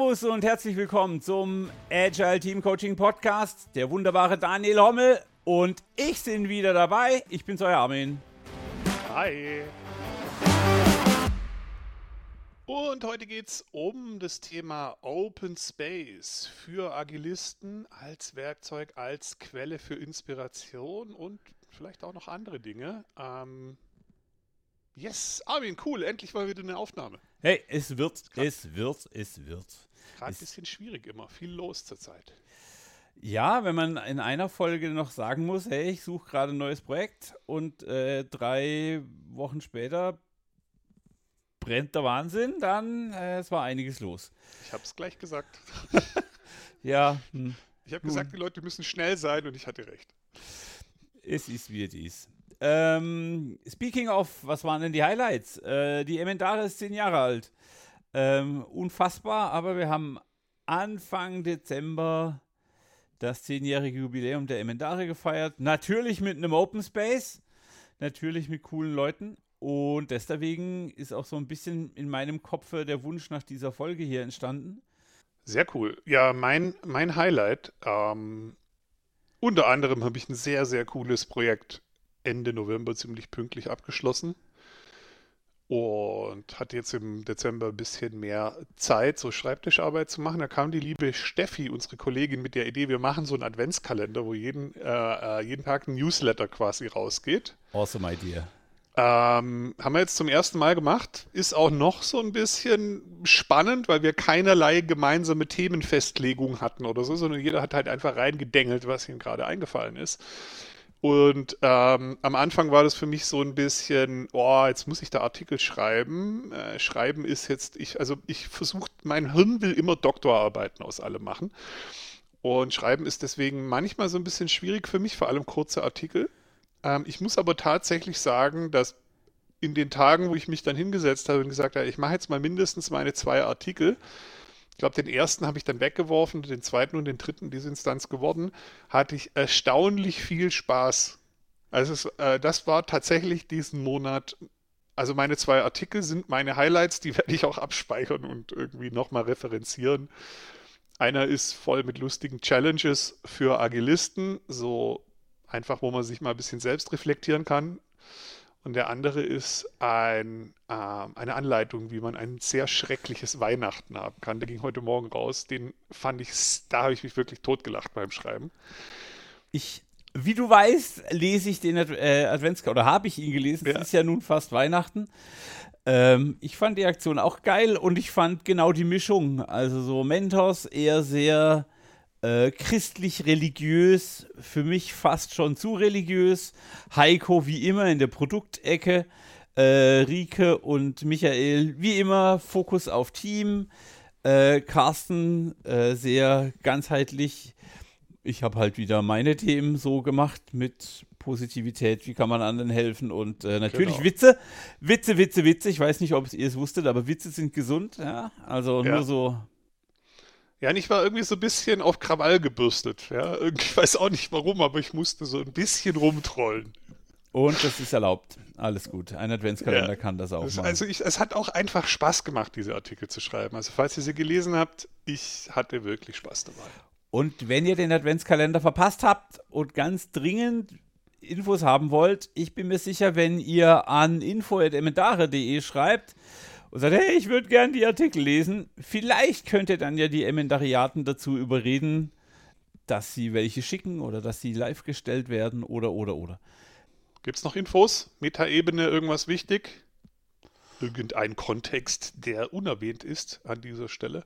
Servus und herzlich willkommen zum Agile Team Coaching Podcast. Der wunderbare Daniel Hommel und ich sind wieder dabei. Ich bin's euer Armin. Hi. Und heute geht es um das Thema Open Space für Agilisten als Werkzeug, als Quelle für Inspiration und vielleicht auch noch andere Dinge. Ähm, yes, Armin, cool, endlich mal wieder eine Aufnahme. Hey, es wird, es wird, es wird. Gerade ein bisschen schwierig immer, viel los zurzeit. Ja, wenn man in einer Folge noch sagen muss, hey, ich suche gerade ein neues Projekt und äh, drei Wochen später brennt der Wahnsinn, dann äh, es war einiges los. Ich habe es gleich gesagt. ja. Hm. Ich habe gesagt, die Leute müssen schnell sein und ich hatte recht. Es ist wie es ist. Ähm, speaking of, was waren denn die Highlights? Äh, die Emendare ist zehn Jahre alt. Ähm, unfassbar, aber wir haben Anfang Dezember das zehnjährige Jubiläum der Emendare gefeiert. Natürlich mit einem Open Space, natürlich mit coolen Leuten. Und deswegen ist auch so ein bisschen in meinem Kopf der Wunsch nach dieser Folge hier entstanden. Sehr cool. Ja, mein, mein Highlight, ähm, unter anderem habe ich ein sehr, sehr cooles Projekt Ende November ziemlich pünktlich abgeschlossen und hatte jetzt im Dezember ein bisschen mehr Zeit, so Schreibtischarbeit zu machen. Da kam die liebe Steffi, unsere Kollegin, mit der Idee, wir machen so einen Adventskalender, wo jeden, äh, äh jeden Tag ein Newsletter quasi rausgeht. Awesome idea. Ähm, haben wir jetzt zum ersten Mal gemacht. Ist auch noch so ein bisschen spannend, weil wir keinerlei gemeinsame Themenfestlegung hatten oder so, sondern jeder hat halt einfach reingedengelt, was ihm gerade eingefallen ist. Und ähm, am Anfang war das für mich so ein bisschen, oh, jetzt muss ich da Artikel schreiben. Äh, schreiben ist jetzt, ich, also ich versuche, mein Hirn will immer Doktorarbeiten aus allem machen. Und Schreiben ist deswegen manchmal so ein bisschen schwierig für mich, vor allem kurze Artikel. Ähm, ich muss aber tatsächlich sagen, dass in den Tagen, wo ich mich dann hingesetzt habe und gesagt habe, ich mache jetzt mal mindestens meine zwei Artikel, glaube, den ersten habe ich dann weggeworfen, den zweiten und den dritten, diese Instanz geworden, hatte ich erstaunlich viel Spaß. Also es, äh, das war tatsächlich diesen Monat, also meine zwei Artikel sind meine Highlights, die werde ich auch abspeichern und irgendwie nochmal referenzieren. Einer ist voll mit lustigen Challenges für Agilisten, so einfach, wo man sich mal ein bisschen selbst reflektieren kann. Und der andere ist ein, äh, eine Anleitung, wie man ein sehr schreckliches Weihnachten haben kann. Der ging heute Morgen raus. Den fand ich, da habe ich mich wirklich totgelacht beim Schreiben. Ich, wie du weißt, lese ich den äh, Adventskalender, oder habe ich ihn gelesen. Es ja. ist ja nun fast Weihnachten. Ähm, ich fand die Aktion auch geil und ich fand genau die Mischung. Also so Mentos eher sehr äh, christlich-religiös, für mich fast schon zu religiös. Heiko wie immer in der Produktecke. Äh, Rike und Michael wie immer Fokus auf Team. Äh, Carsten äh, sehr ganzheitlich. Ich habe halt wieder meine Themen so gemacht mit Positivität, wie kann man anderen helfen und äh, natürlich genau. Witze, Witze, Witze, Witze. Ich weiß nicht, ob ihr es wusstet, aber Witze sind gesund. Ja? Also ja. nur so ja, und ich war irgendwie so ein bisschen auf Krawall gebürstet. Ja, ich weiß auch nicht warum, aber ich musste so ein bisschen rumtrollen. Und das ist erlaubt. Alles gut. Ein Adventskalender ja. kann das auch machen. Also ich, es hat auch einfach Spaß gemacht, diese Artikel zu schreiben. Also falls ihr sie gelesen habt, ich hatte wirklich Spaß dabei. Und wenn ihr den Adventskalender verpasst habt und ganz dringend Infos haben wollt, ich bin mir sicher, wenn ihr an info.emendare.de schreibt, und sagt, hey, ich würde gern die Artikel lesen. Vielleicht könnt ihr dann ja die Emendariaten dazu überreden, dass sie welche schicken oder dass sie live gestellt werden oder, oder, oder. Gibt es noch Infos? Metaebene, irgendwas wichtig? Irgendein Kontext, der unerwähnt ist an dieser Stelle?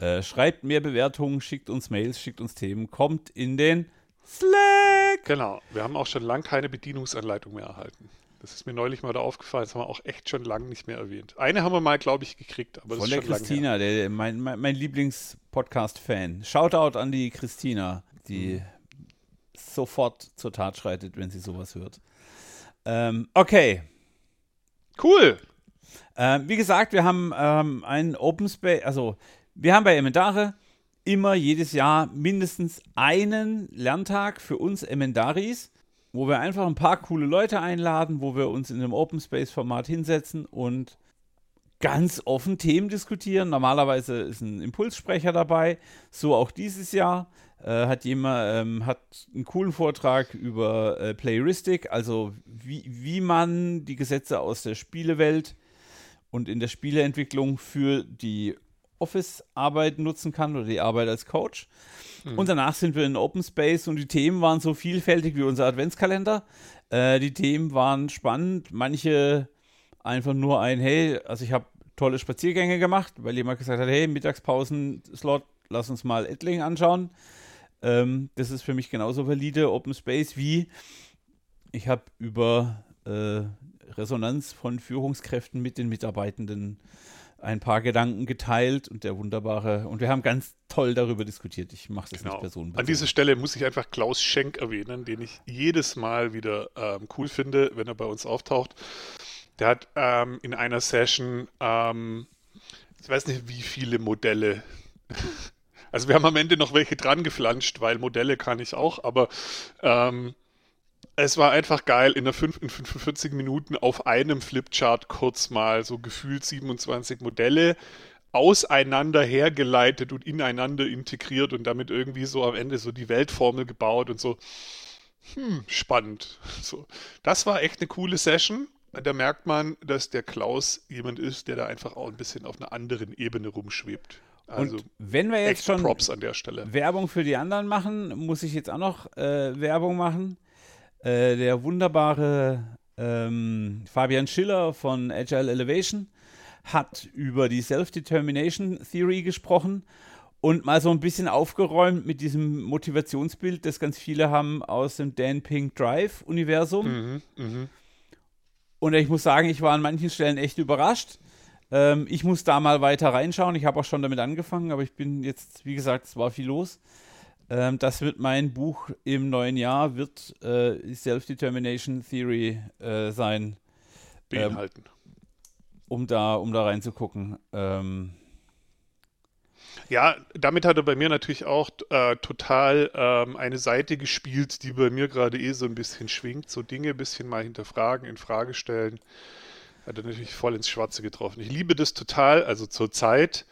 Äh, schreibt mehr Bewertungen, schickt uns Mails, schickt uns Themen, kommt in den Slack. Genau, wir haben auch schon lange keine Bedienungsanleitung mehr erhalten. Das ist mir neulich mal da aufgefallen, das haben wir auch echt schon lange nicht mehr erwähnt. Eine haben wir mal, glaube ich, gekriegt. Aber Von der Christina, der, mein, mein, mein Lieblings-Podcast-Fan. Shoutout an die Christina, die mhm. sofort zur Tat schreitet, wenn sie sowas hört. Ähm, okay. Cool. Ähm, wie gesagt, wir haben ähm, einen Open Space, also wir haben bei Emendare immer jedes Jahr mindestens einen Lerntag für uns Emendaris wo wir einfach ein paar coole Leute einladen, wo wir uns in einem Open Space Format hinsetzen und ganz offen Themen diskutieren. Normalerweise ist ein Impulssprecher dabei, so auch dieses Jahr. Äh, hat jemand ähm, hat einen coolen Vortrag über äh, Playristic, also wie, wie man die Gesetze aus der Spielewelt und in der Spieleentwicklung für die Office-Arbeit nutzen kann oder die Arbeit als Coach. Mhm. Und danach sind wir in Open Space und die Themen waren so vielfältig wie unser Adventskalender. Äh, die Themen waren spannend, manche einfach nur ein, hey, also ich habe tolle Spaziergänge gemacht, weil jemand gesagt hat, hey, Mittagspausen-Slot, lass uns mal Ettling anschauen. Ähm, das ist für mich genauso valide Open Space wie ich habe über äh, Resonanz von Führungskräften mit den Mitarbeitenden ein paar Gedanken geteilt und der wunderbare, und wir haben ganz toll darüber diskutiert. Ich mache das genau. nicht personenbezogen. An dieser Stelle muss ich einfach Klaus Schenk erwähnen, den ich jedes Mal wieder ähm, cool finde, wenn er bei uns auftaucht. Der hat ähm, in einer Session, ähm, ich weiß nicht, wie viele Modelle. Also wir haben am Ende noch welche dran geflanscht, weil Modelle kann ich auch, aber ähm, es war einfach geil, in, der 5, in 45 Minuten auf einem Flipchart kurz mal so gefühlt 27 Modelle auseinander hergeleitet und ineinander integriert und damit irgendwie so am Ende so die Weltformel gebaut und so. Hm, spannend. So. Das war echt eine coole Session da merkt man, dass der Klaus jemand ist, der da einfach auch ein bisschen auf einer anderen Ebene rumschwebt. Also und wenn wir jetzt schon Props an der Stelle. Werbung für die anderen machen, muss ich jetzt auch noch äh, Werbung machen. Äh, der wunderbare ähm, Fabian Schiller von Agile Elevation hat über die Self-Determination Theory gesprochen und mal so ein bisschen aufgeräumt mit diesem Motivationsbild, das ganz viele haben aus dem Dan Pink Drive Universum. Mhm, mh. Und ich muss sagen, ich war an manchen Stellen echt überrascht. Ähm, ich muss da mal weiter reinschauen. Ich habe auch schon damit angefangen, aber ich bin jetzt, wie gesagt, es war viel los. Ähm, das wird mein Buch im neuen Jahr, wird äh, Self-Determination Theory äh, sein. Beinhalten. Ähm, um, da, um da reinzugucken. Ähm, ja, damit hat er bei mir natürlich auch äh, total ähm, eine Seite gespielt, die bei mir gerade eh so ein bisschen schwingt. So Dinge ein bisschen mal hinterfragen, in Frage stellen. Hat er natürlich voll ins Schwarze getroffen. Ich liebe das total, also zur Zeit,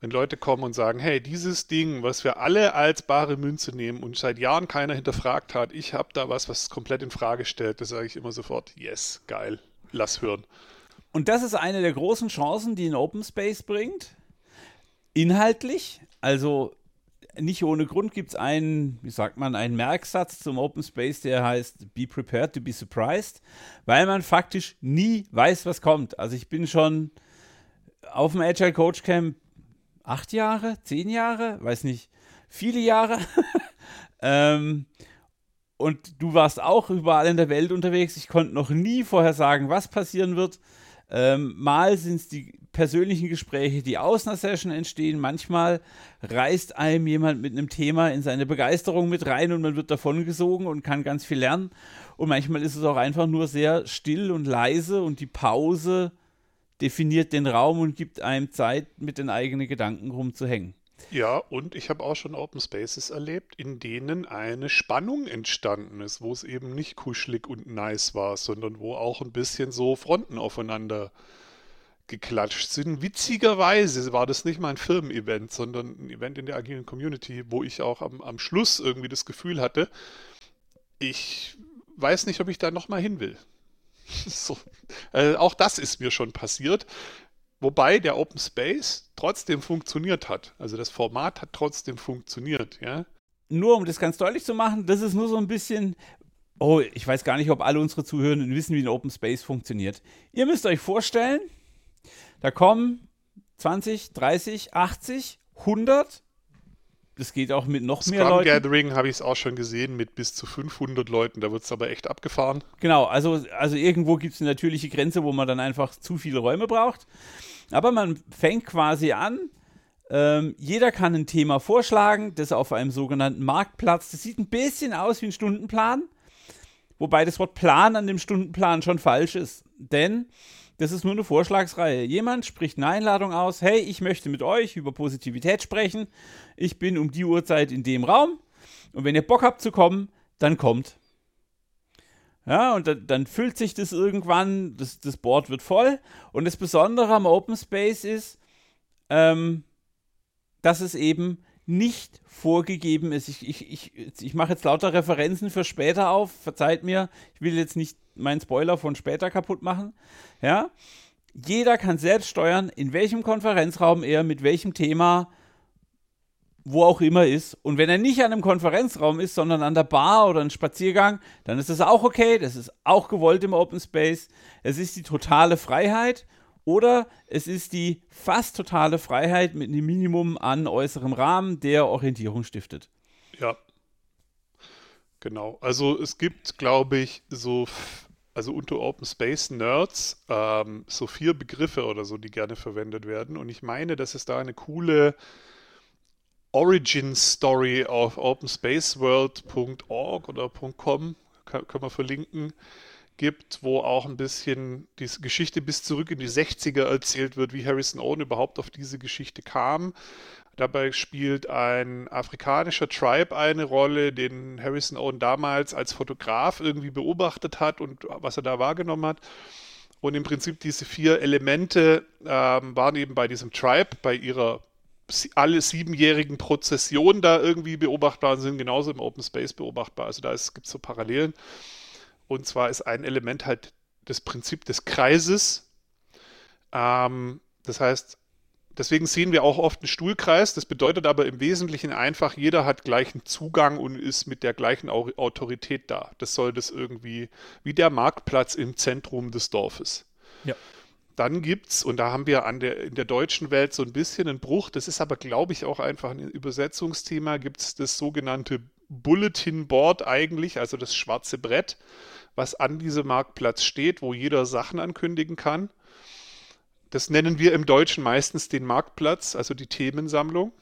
wenn Leute kommen und sagen, hey, dieses Ding, was wir alle als bare Münze nehmen und seit Jahren keiner hinterfragt hat, ich habe da was, was komplett in Frage stellt, das sage ich immer sofort, yes, geil, lass hören. Und das ist eine der großen Chancen, die ein Open Space bringt inhaltlich, also nicht ohne Grund gibt es einen, wie sagt man, einen Merksatz zum Open Space, der heißt Be prepared to be surprised, weil man faktisch nie weiß, was kommt. Also ich bin schon auf dem Agile Coach Camp acht Jahre, zehn Jahre, weiß nicht, viele Jahre. ähm, und du warst auch überall in der Welt unterwegs. Ich konnte noch nie vorher sagen, was passieren wird. Ähm, mal sind es die persönlichen Gespräche, die aus einer Session entstehen. Manchmal reißt einem jemand mit einem Thema in seine Begeisterung mit rein und man wird davon gesogen und kann ganz viel lernen. Und manchmal ist es auch einfach nur sehr still und leise und die Pause definiert den Raum und gibt einem Zeit, mit den eigenen Gedanken rumzuhängen. Ja, und ich habe auch schon Open Spaces erlebt, in denen eine Spannung entstanden ist, wo es eben nicht kuschelig und nice war, sondern wo auch ein bisschen so Fronten aufeinander geklatscht sind. Witzigerweise war das nicht mal ein Firmen-Event, sondern ein Event in der agilen Community, wo ich auch am, am Schluss irgendwie das Gefühl hatte, ich weiß nicht, ob ich da nochmal hin will. so. äh, auch das ist mir schon passiert. Wobei der Open Space trotzdem funktioniert hat. Also das Format hat trotzdem funktioniert, ja. Nur um das ganz deutlich zu machen, das ist nur so ein bisschen, oh, ich weiß gar nicht, ob alle unsere Zuhörenden wissen, wie ein Open Space funktioniert. Ihr müsst euch vorstellen, da kommen 20, 30, 80, 100. Das geht auch mit noch Scrum mehr Leuten. Gathering habe ich es auch schon gesehen mit bis zu 500 Leuten. Da wird es aber echt abgefahren. Genau, also, also irgendwo gibt es eine natürliche Grenze, wo man dann einfach zu viele Räume braucht. Aber man fängt quasi an. Ähm, jeder kann ein Thema vorschlagen, das auf einem sogenannten Marktplatz. Das sieht ein bisschen aus wie ein Stundenplan. Wobei das Wort Plan an dem Stundenplan schon falsch ist. Denn das ist nur eine Vorschlagsreihe. Jemand spricht eine Einladung aus. Hey, ich möchte mit euch über Positivität sprechen. Ich bin um die Uhrzeit in dem Raum. Und wenn ihr Bock habt zu kommen, dann kommt. Ja, und dann, dann füllt sich das irgendwann, das, das Board wird voll. Und das Besondere am Open Space ist, ähm, dass es eben nicht vorgegeben ist. Ich, ich, ich, ich mache jetzt lauter Referenzen für später auf. Verzeiht mir, ich will jetzt nicht meinen Spoiler von später kaputt machen. Ja, jeder kann selbst steuern, in welchem Konferenzraum er mit welchem Thema wo auch immer ist. Und wenn er nicht an einem Konferenzraum ist, sondern an der Bar oder einem Spaziergang, dann ist das auch okay. Das ist auch gewollt im Open Space. Es ist die totale Freiheit oder es ist die fast totale Freiheit mit einem Minimum an äußerem Rahmen, der Orientierung stiftet. Ja. Genau. Also es gibt, glaube ich, so, also unter Open Space Nerds, ähm, so vier Begriffe oder so, die gerne verwendet werden. Und ich meine, dass es da eine coole Origin Story auf openspaceworld.org oder .com, kann, können wir verlinken, gibt, wo auch ein bisschen die Geschichte bis zurück in die 60er erzählt wird, wie Harrison Owen überhaupt auf diese Geschichte kam. Dabei spielt ein afrikanischer Tribe eine Rolle, den Harrison Owen damals als Fotograf irgendwie beobachtet hat und was er da wahrgenommen hat. Und im Prinzip diese vier Elemente ähm, waren eben bei diesem Tribe, bei ihrer alle siebenjährigen Prozessionen da irgendwie beobachtbar sind, genauso im Open Space beobachtbar. Also da gibt es so Parallelen. Und zwar ist ein Element halt das Prinzip des Kreises. Ähm, das heißt, deswegen sehen wir auch oft einen Stuhlkreis. Das bedeutet aber im Wesentlichen einfach, jeder hat gleichen Zugang und ist mit der gleichen Autorität da. Das soll das irgendwie wie der Marktplatz im Zentrum des Dorfes. Ja. Dann gibt es, und da haben wir an der, in der deutschen Welt so ein bisschen einen Bruch, das ist aber, glaube ich, auch einfach ein Übersetzungsthema, gibt es das sogenannte Bulletin Board eigentlich, also das schwarze Brett, was an diesem Marktplatz steht, wo jeder Sachen ankündigen kann. Das nennen wir im Deutschen meistens den Marktplatz, also die Themensammlung.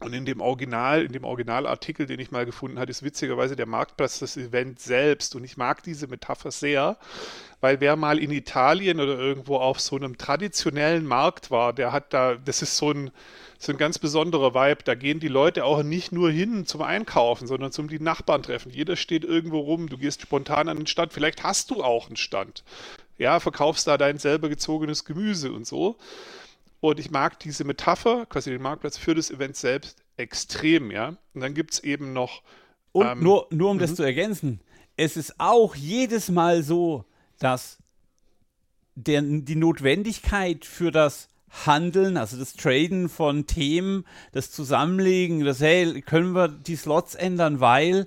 Und in dem Original, in dem Originalartikel, den ich mal gefunden habe, ist witzigerweise der Marktplatz das Event selbst. Und ich mag diese Metapher sehr, weil wer mal in Italien oder irgendwo auf so einem traditionellen Markt war, der hat da, das ist so ein, so ein ganz besonderer Vibe. Da gehen die Leute auch nicht nur hin zum Einkaufen, sondern zum die Nachbarn treffen. Jeder steht irgendwo rum, du gehst spontan an den Stand. Vielleicht hast du auch einen Stand. Ja, verkaufst da dein selber gezogenes Gemüse und so. Und ich mag diese Metapher, quasi den Marktplatz für das Event selbst extrem, ja. Und dann gibt es eben noch. Und ähm, nur, nur um das mhm. zu ergänzen, es ist auch jedes Mal so, dass der, die Notwendigkeit für das Handeln, also das Traden von Themen, das Zusammenlegen, das, hey, können wir die Slots ändern, weil,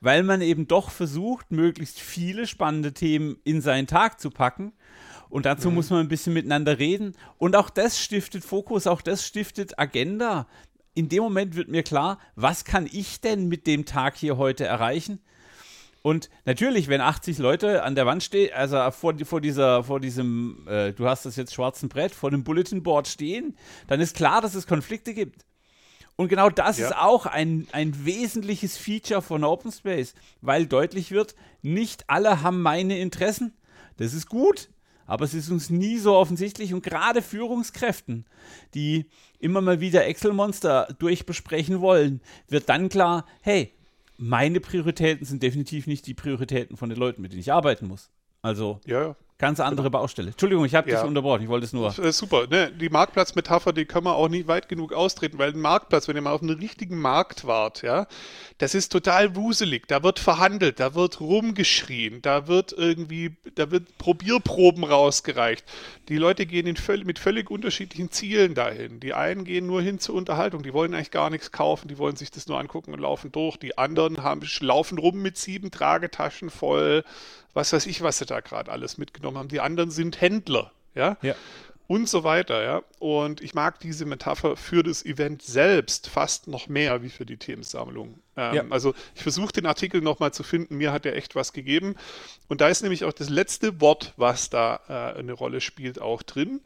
weil man eben doch versucht, möglichst viele spannende Themen in seinen Tag zu packen und dazu mhm. muss man ein bisschen miteinander reden. Und auch das stiftet Fokus, auch das stiftet Agenda. In dem Moment wird mir klar, was kann ich denn mit dem Tag hier heute erreichen? Und natürlich, wenn 80 Leute an der Wand stehen, also vor, vor, dieser, vor diesem, äh, du hast das jetzt schwarzen Brett, vor dem Bulletin Board stehen, dann ist klar, dass es Konflikte gibt. Und genau das ja. ist auch ein, ein wesentliches Feature von Open Space, weil deutlich wird, nicht alle haben meine Interessen. Das ist gut, aber es ist uns nie so offensichtlich und gerade Führungskräften, die immer mal wieder Excel-Monster durchbesprechen wollen, wird dann klar, hey, meine Prioritäten sind definitiv nicht die Prioritäten von den Leuten, mit denen ich arbeiten muss. Also, ja, Ganz andere. Baustelle. Entschuldigung, ich habe ja. dich unterbrochen. Ich wollte es nur. Super. Ne, die Marktplatzmetapher, die können wir auch nicht weit genug austreten, weil ein Marktplatz, wenn ihr mal auf einen richtigen Markt wart, ja, das ist total wuselig. Da wird verhandelt, da wird rumgeschrien, da wird irgendwie, da wird Probierproben rausgereicht. Die Leute gehen völ mit völlig unterschiedlichen Zielen dahin. Die einen gehen nur hin zur Unterhaltung, die wollen eigentlich gar nichts kaufen, die wollen sich das nur angucken und laufen durch. Die anderen haben, laufen rum mit sieben Tragetaschen voll was weiß ich, was sie da gerade alles mitgenommen haben. Die anderen sind Händler, ja? ja. Und so weiter, ja. Und ich mag diese Metapher für das Event selbst fast noch mehr wie für die Themensammlung. Ähm, ja. Also ich versuche den Artikel nochmal zu finden, mir hat er echt was gegeben. Und da ist nämlich auch das letzte Wort, was da äh, eine Rolle spielt, auch drin.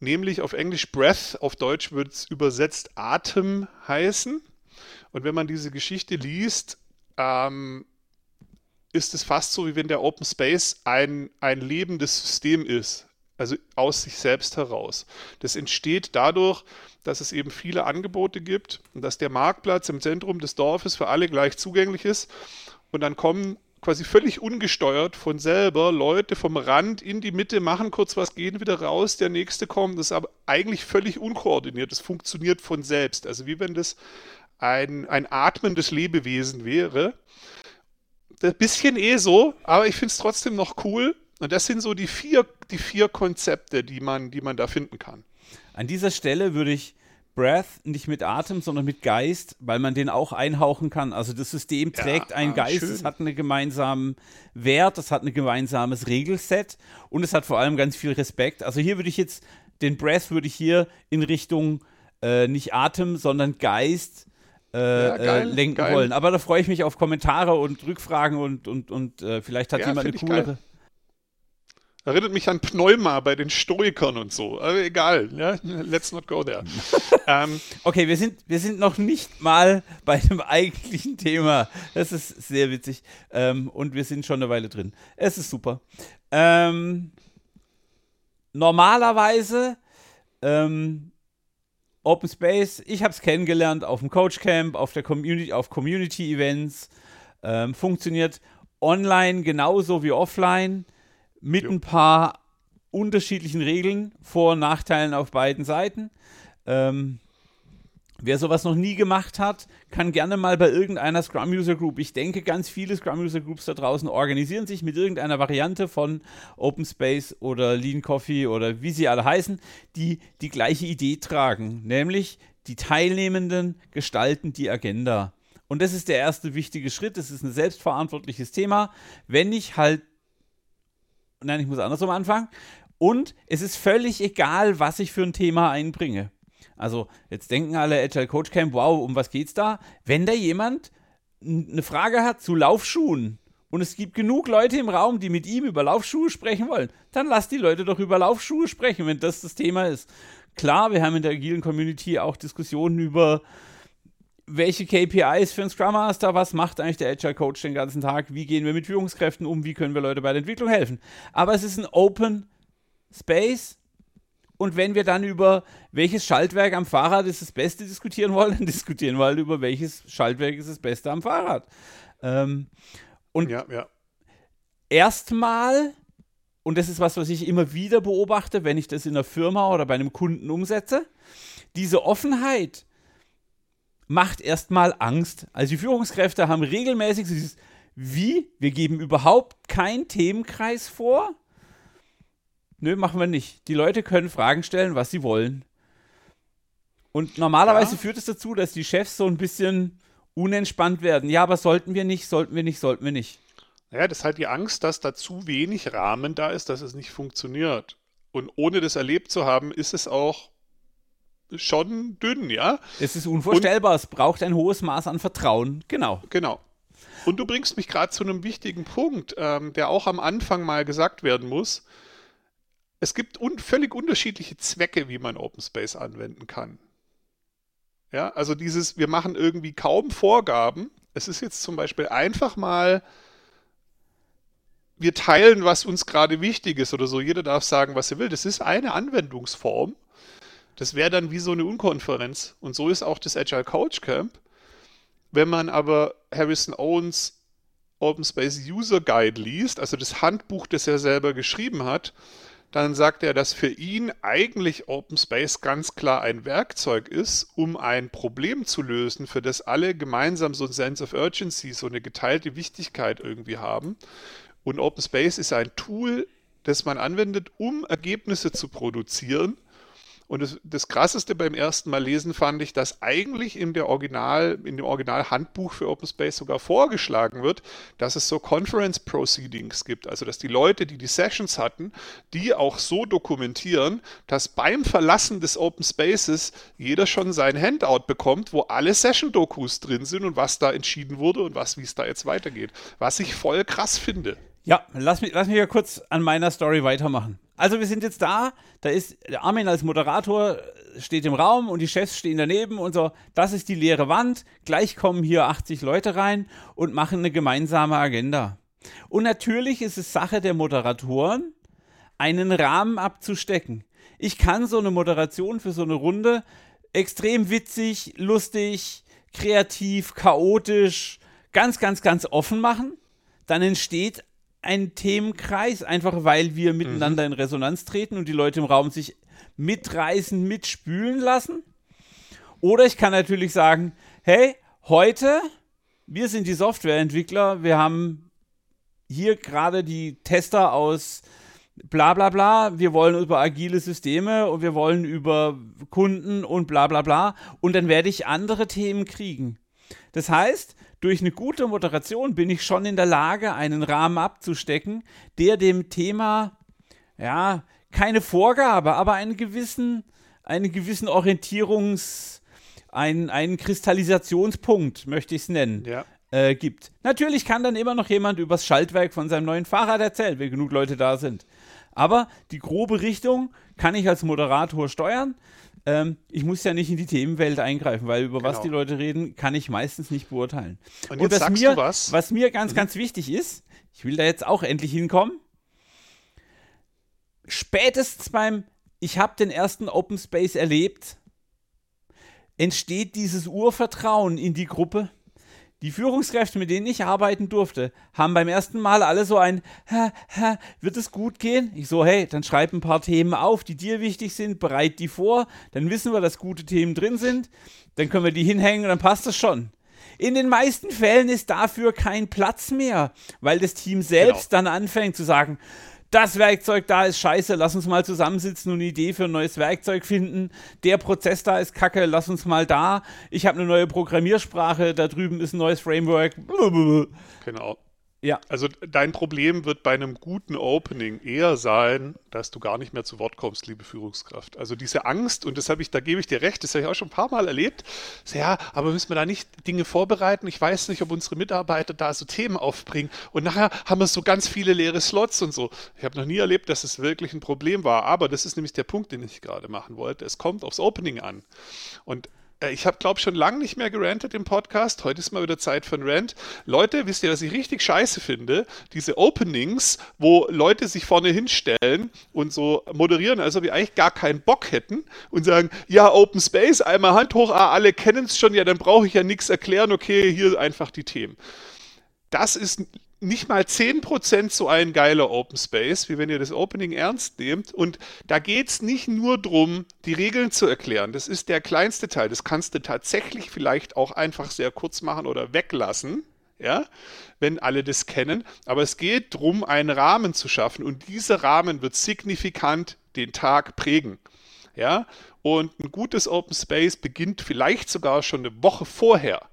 Nämlich auf Englisch Breath, auf Deutsch wird es übersetzt Atem heißen. Und wenn man diese Geschichte liest, ähm, ist es fast so, wie wenn der Open Space ein, ein lebendes System ist, also aus sich selbst heraus. Das entsteht dadurch, dass es eben viele Angebote gibt und dass der Marktplatz im Zentrum des Dorfes für alle gleich zugänglich ist. Und dann kommen quasi völlig ungesteuert von selber Leute vom Rand in die Mitte machen kurz was, gehen wieder raus, der nächste kommt. Das ist aber eigentlich völlig unkoordiniert. Das funktioniert von selbst. Also wie wenn das ein, ein atmendes Lebewesen wäre. Ein bisschen eh so, aber ich finde es trotzdem noch cool. Und das sind so die vier, die vier Konzepte, die man, die man da finden kann. An dieser Stelle würde ich Breath nicht mit Atem, sondern mit Geist, weil man den auch einhauchen kann. Also das System trägt ja, einen ah, Geist, schön. es hat einen gemeinsamen Wert, es hat ein gemeinsames Regelset und es hat vor allem ganz viel Respekt. Also hier würde ich jetzt, den Breath würde ich hier in Richtung äh, nicht Atem, sondern Geist äh, ja, geil, äh, lenken geil. wollen. Aber da freue ich mich auf Kommentare und Rückfragen und, und, und äh, vielleicht hat ja, jemand eine coolere. Geil. Erinnert mich an Pneuma bei den Stoikern und so. Aber egal, ja? let's not go there. ähm, okay, wir sind, wir sind noch nicht mal bei dem eigentlichen Thema. Das ist sehr witzig. Ähm, und wir sind schon eine Weile drin. Es ist super. Ähm, normalerweise ähm, Open Space, ich habe es kennengelernt auf dem Coach Camp, auf der Community, auf Community Events. Ähm, funktioniert online genauso wie offline mit jo. ein paar unterschiedlichen Regeln, Vor- und Nachteilen auf beiden Seiten. Ähm, wer sowas noch nie gemacht hat, kann gerne mal bei irgendeiner Scrum User Group, ich denke, ganz viele Scrum User Groups da draußen organisieren sich mit irgendeiner Variante von Open Space oder Lean Coffee oder wie sie alle heißen, die die gleiche Idee tragen, nämlich die Teilnehmenden gestalten die Agenda. Und das ist der erste wichtige Schritt. Das ist ein selbstverantwortliches Thema. Wenn ich halt nein, ich muss andersrum anfangen. Und es ist völlig egal, was ich für ein Thema einbringe. Also, jetzt denken alle Agile Coach Camp, wow, um was geht's da? Wenn da jemand eine Frage hat zu Laufschuhen und es gibt genug Leute im Raum, die mit ihm über Laufschuhe sprechen wollen, dann lass die Leute doch über Laufschuhe sprechen, wenn das das Thema ist. Klar, wir haben in der agilen Community auch Diskussionen über welche KPIs für einen Scrum Master, was macht eigentlich der Agile Coach den ganzen Tag, wie gehen wir mit Führungskräften um, wie können wir Leute bei der Entwicklung helfen. Aber es ist ein Open Space und wenn wir dann über welches Schaltwerk am Fahrrad ist das Beste diskutieren wollen, dann diskutieren wir halt über welches Schaltwerk ist das Beste am Fahrrad. Ähm, und ja, ja. erstmal, und das ist was, was ich immer wieder beobachte, wenn ich das in einer Firma oder bei einem Kunden umsetze, diese Offenheit, macht erstmal Angst. Also die Führungskräfte haben regelmäßig dieses, wie? Wir geben überhaupt keinen Themenkreis vor? Nö, machen wir nicht. Die Leute können Fragen stellen, was sie wollen. Und normalerweise ja. führt es dazu, dass die Chefs so ein bisschen unentspannt werden. Ja, aber sollten wir nicht, sollten wir nicht, sollten wir nicht. Naja, das ist halt die Angst, dass da zu wenig Rahmen da ist, dass es nicht funktioniert. Und ohne das erlebt zu haben, ist es auch schon dünn, ja. Es ist unvorstellbar, Und, es braucht ein hohes Maß an Vertrauen, genau. Genau. Und du bringst mich gerade zu einem wichtigen Punkt, ähm, der auch am Anfang mal gesagt werden muss. Es gibt un völlig unterschiedliche Zwecke, wie man Open Space anwenden kann. Ja, also dieses, wir machen irgendwie kaum Vorgaben. Es ist jetzt zum Beispiel einfach mal, wir teilen, was uns gerade wichtig ist oder so. Jeder darf sagen, was er will. Das ist eine Anwendungsform. Das wäre dann wie so eine Unkonferenz. Und so ist auch das Agile Coach Camp. Wenn man aber Harrison Owens Open Space User Guide liest, also das Handbuch, das er selber geschrieben hat, dann sagt er, dass für ihn eigentlich Open Space ganz klar ein Werkzeug ist, um ein Problem zu lösen, für das alle gemeinsam so ein Sense of Urgency, so eine geteilte Wichtigkeit irgendwie haben. Und Open Space ist ein Tool, das man anwendet, um Ergebnisse zu produzieren, und das, das Krasseste beim ersten Mal lesen fand ich, dass eigentlich in, der Original, in dem Original-Handbuch für Open Space sogar vorgeschlagen wird, dass es so Conference Proceedings gibt. Also, dass die Leute, die die Sessions hatten, die auch so dokumentieren, dass beim Verlassen des Open Spaces jeder schon sein Handout bekommt, wo alle Session-Dokus drin sind und was da entschieden wurde und was, wie es da jetzt weitergeht. Was ich voll krass finde. Ja, lass mich, lass mich ja kurz an meiner Story weitermachen. Also wir sind jetzt da, da ist Armin als Moderator steht im Raum und die Chefs stehen daneben und so, das ist die leere Wand, gleich kommen hier 80 Leute rein und machen eine gemeinsame Agenda. Und natürlich ist es Sache der Moderatoren, einen Rahmen abzustecken. Ich kann so eine Moderation für so eine Runde extrem witzig, lustig, kreativ, chaotisch, ganz, ganz, ganz offen machen dann entsteht ein Themenkreis, einfach weil wir miteinander mhm. in Resonanz treten und die Leute im Raum sich mitreißen, mitspülen lassen. Oder ich kann natürlich sagen, hey, heute, wir sind die Softwareentwickler, wir haben hier gerade die Tester aus bla bla bla, wir wollen über agile Systeme und wir wollen über Kunden und bla bla bla und dann werde ich andere Themen kriegen. Das heißt, durch eine gute Moderation bin ich schon in der Lage, einen Rahmen abzustecken, der dem Thema, ja, keine Vorgabe, aber einen gewissen, einen gewissen Orientierungs-, einen, einen Kristallisationspunkt, möchte ich es nennen, ja. äh, gibt. Natürlich kann dann immer noch jemand übers Schaltwerk von seinem neuen Fahrrad erzählen, wenn genug Leute da sind. Aber die grobe Richtung kann ich als Moderator steuern. Ähm, ich muss ja nicht in die Themenwelt eingreifen, weil über genau. was die Leute reden, kann ich meistens nicht beurteilen. Und, jetzt Und was, mir, was? was mir ganz, mhm. ganz wichtig ist, ich will da jetzt auch endlich hinkommen, spätestens beim, ich habe den ersten Open Space erlebt, entsteht dieses Urvertrauen in die Gruppe die Führungskräfte, mit denen ich arbeiten durfte, haben beim ersten Mal alle so ein, ha, ha, wird es gut gehen? Ich so, hey, dann schreib ein paar Themen auf, die dir wichtig sind, bereit die vor, dann wissen wir, dass gute Themen drin sind, dann können wir die hinhängen und dann passt das schon. In den meisten Fällen ist dafür kein Platz mehr, weil das Team selbst genau. dann anfängt zu sagen, das Werkzeug da ist scheiße, lass uns mal zusammensitzen und eine Idee für ein neues Werkzeug finden. Der Prozess da ist kacke, lass uns mal da. Ich habe eine neue Programmiersprache, da drüben ist ein neues Framework. Genau. Ja. Also dein Problem wird bei einem guten Opening eher sein, dass du gar nicht mehr zu Wort kommst, liebe Führungskraft. Also diese Angst, und das habe ich, da gebe ich dir recht, das habe ich auch schon ein paar Mal erlebt. So, ja, aber müssen wir da nicht Dinge vorbereiten? Ich weiß nicht, ob unsere Mitarbeiter da so Themen aufbringen. Und nachher haben wir so ganz viele leere Slots und so. Ich habe noch nie erlebt, dass es wirklich ein Problem war. Aber das ist nämlich der Punkt, den ich gerade machen wollte. Es kommt aufs Opening an. Und ich habe, glaube ich, schon lange nicht mehr gerantet im Podcast. Heute ist mal wieder Zeit für ein Rant. Leute, wisst ihr, was ich richtig scheiße finde? Diese Openings, wo Leute sich vorne hinstellen und so moderieren, als ob wir eigentlich gar keinen Bock hätten und sagen, ja, Open Space, einmal Hand hoch, ah, alle kennen es schon, ja, dann brauche ich ja nichts erklären, okay, hier einfach die Themen. Das ist nicht mal 10% so ein geiler Open Space, wie wenn ihr das Opening ernst nehmt. Und da geht es nicht nur darum, die Regeln zu erklären. Das ist der kleinste Teil. Das kannst du tatsächlich vielleicht auch einfach sehr kurz machen oder weglassen. Ja, wenn alle das kennen. Aber es geht darum, einen Rahmen zu schaffen und dieser Rahmen wird signifikant den Tag prägen. Ja, und ein gutes Open Space beginnt vielleicht sogar schon eine Woche vorher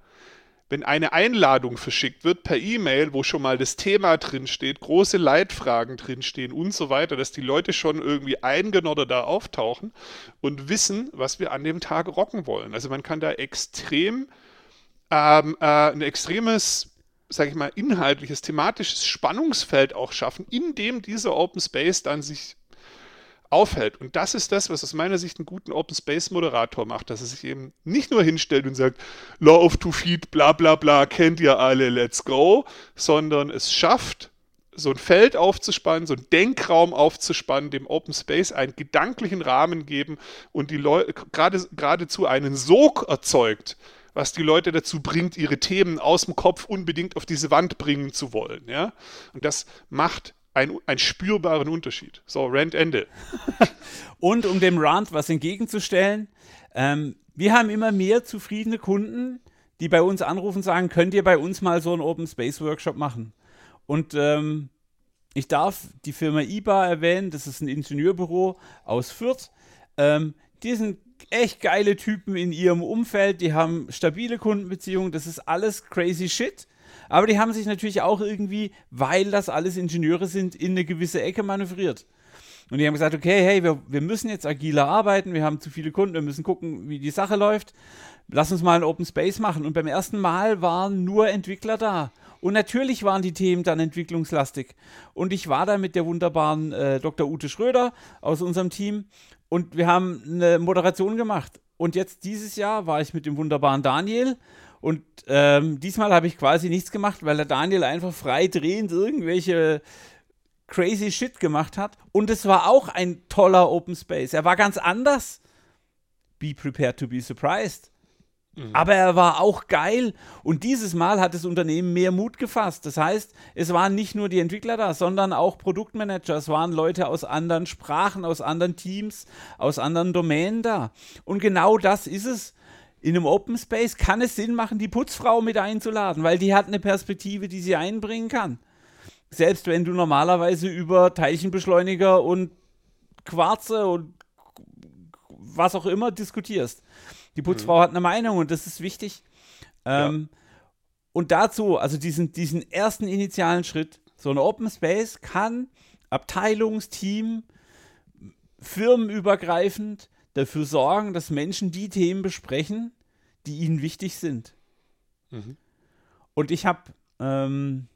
wenn eine Einladung verschickt wird per E-Mail, wo schon mal das Thema drinsteht, große Leitfragen drinstehen und so weiter, dass die Leute schon irgendwie eingenordert da auftauchen und wissen, was wir an dem Tag rocken wollen. Also man kann da extrem ähm, äh, ein extremes, sage ich mal, inhaltliches, thematisches Spannungsfeld auch schaffen, in dem dieser Open Space dann sich aufhält. Und das ist das, was aus meiner Sicht einen guten Open Space Moderator macht, dass er sich eben nicht nur hinstellt und sagt, Law of Two Feet, bla bla bla, kennt ihr alle, let's go, sondern es schafft, so ein Feld aufzuspannen, so einen Denkraum aufzuspannen, dem Open Space einen gedanklichen Rahmen geben und die Leute gerade geradezu einen Sog erzeugt, was die Leute dazu bringt, ihre Themen aus dem Kopf unbedingt auf diese Wand bringen zu wollen. Ja? Und das macht ein, einen spürbaren Unterschied. So, Rant Ende. Und um dem Rant was entgegenzustellen, ähm, wir haben immer mehr zufriedene Kunden, die bei uns anrufen und sagen, könnt ihr bei uns mal so einen Open Space Workshop machen? Und ähm, ich darf die Firma IBA erwähnen, das ist ein Ingenieurbüro aus Fürth. Ähm, die sind echt geile Typen in ihrem Umfeld, die haben stabile Kundenbeziehungen, das ist alles crazy shit. Aber die haben sich natürlich auch irgendwie, weil das alles Ingenieure sind, in eine gewisse Ecke manövriert. Und die haben gesagt, okay, hey, wir, wir müssen jetzt agiler arbeiten, wir haben zu viele Kunden, wir müssen gucken, wie die Sache läuft. Lass uns mal ein Open Space machen. Und beim ersten Mal waren nur Entwickler da. Und natürlich waren die Themen dann entwicklungslastig. Und ich war da mit der wunderbaren äh, Dr. Ute Schröder aus unserem Team und wir haben eine Moderation gemacht. Und jetzt dieses Jahr war ich mit dem wunderbaren Daniel und ähm, diesmal habe ich quasi nichts gemacht, weil der Daniel einfach frei drehend irgendwelche crazy Shit gemacht hat. Und es war auch ein toller Open Space. Er war ganz anders. Be prepared to be surprised. Mhm. Aber er war auch geil und dieses Mal hat das Unternehmen mehr Mut gefasst. Das heißt, es waren nicht nur die Entwickler da, sondern auch Produktmanager. Es waren Leute aus anderen Sprachen, aus anderen Teams, aus anderen Domänen da. Und genau das ist es. In einem Open Space kann es Sinn machen, die Putzfrau mit einzuladen, weil die hat eine Perspektive, die sie einbringen kann. Selbst wenn du normalerweise über Teilchenbeschleuniger und Quarze und was auch immer diskutierst. Die Putzfrau mhm. hat eine Meinung und das ist wichtig. Ähm, ja. Und dazu, also diesen, diesen ersten initialen Schritt, so ein Open Space kann Abteilungsteam, firmenübergreifend dafür sorgen, dass Menschen die Themen besprechen, die ihnen wichtig sind. Mhm. Und ich habe ähm,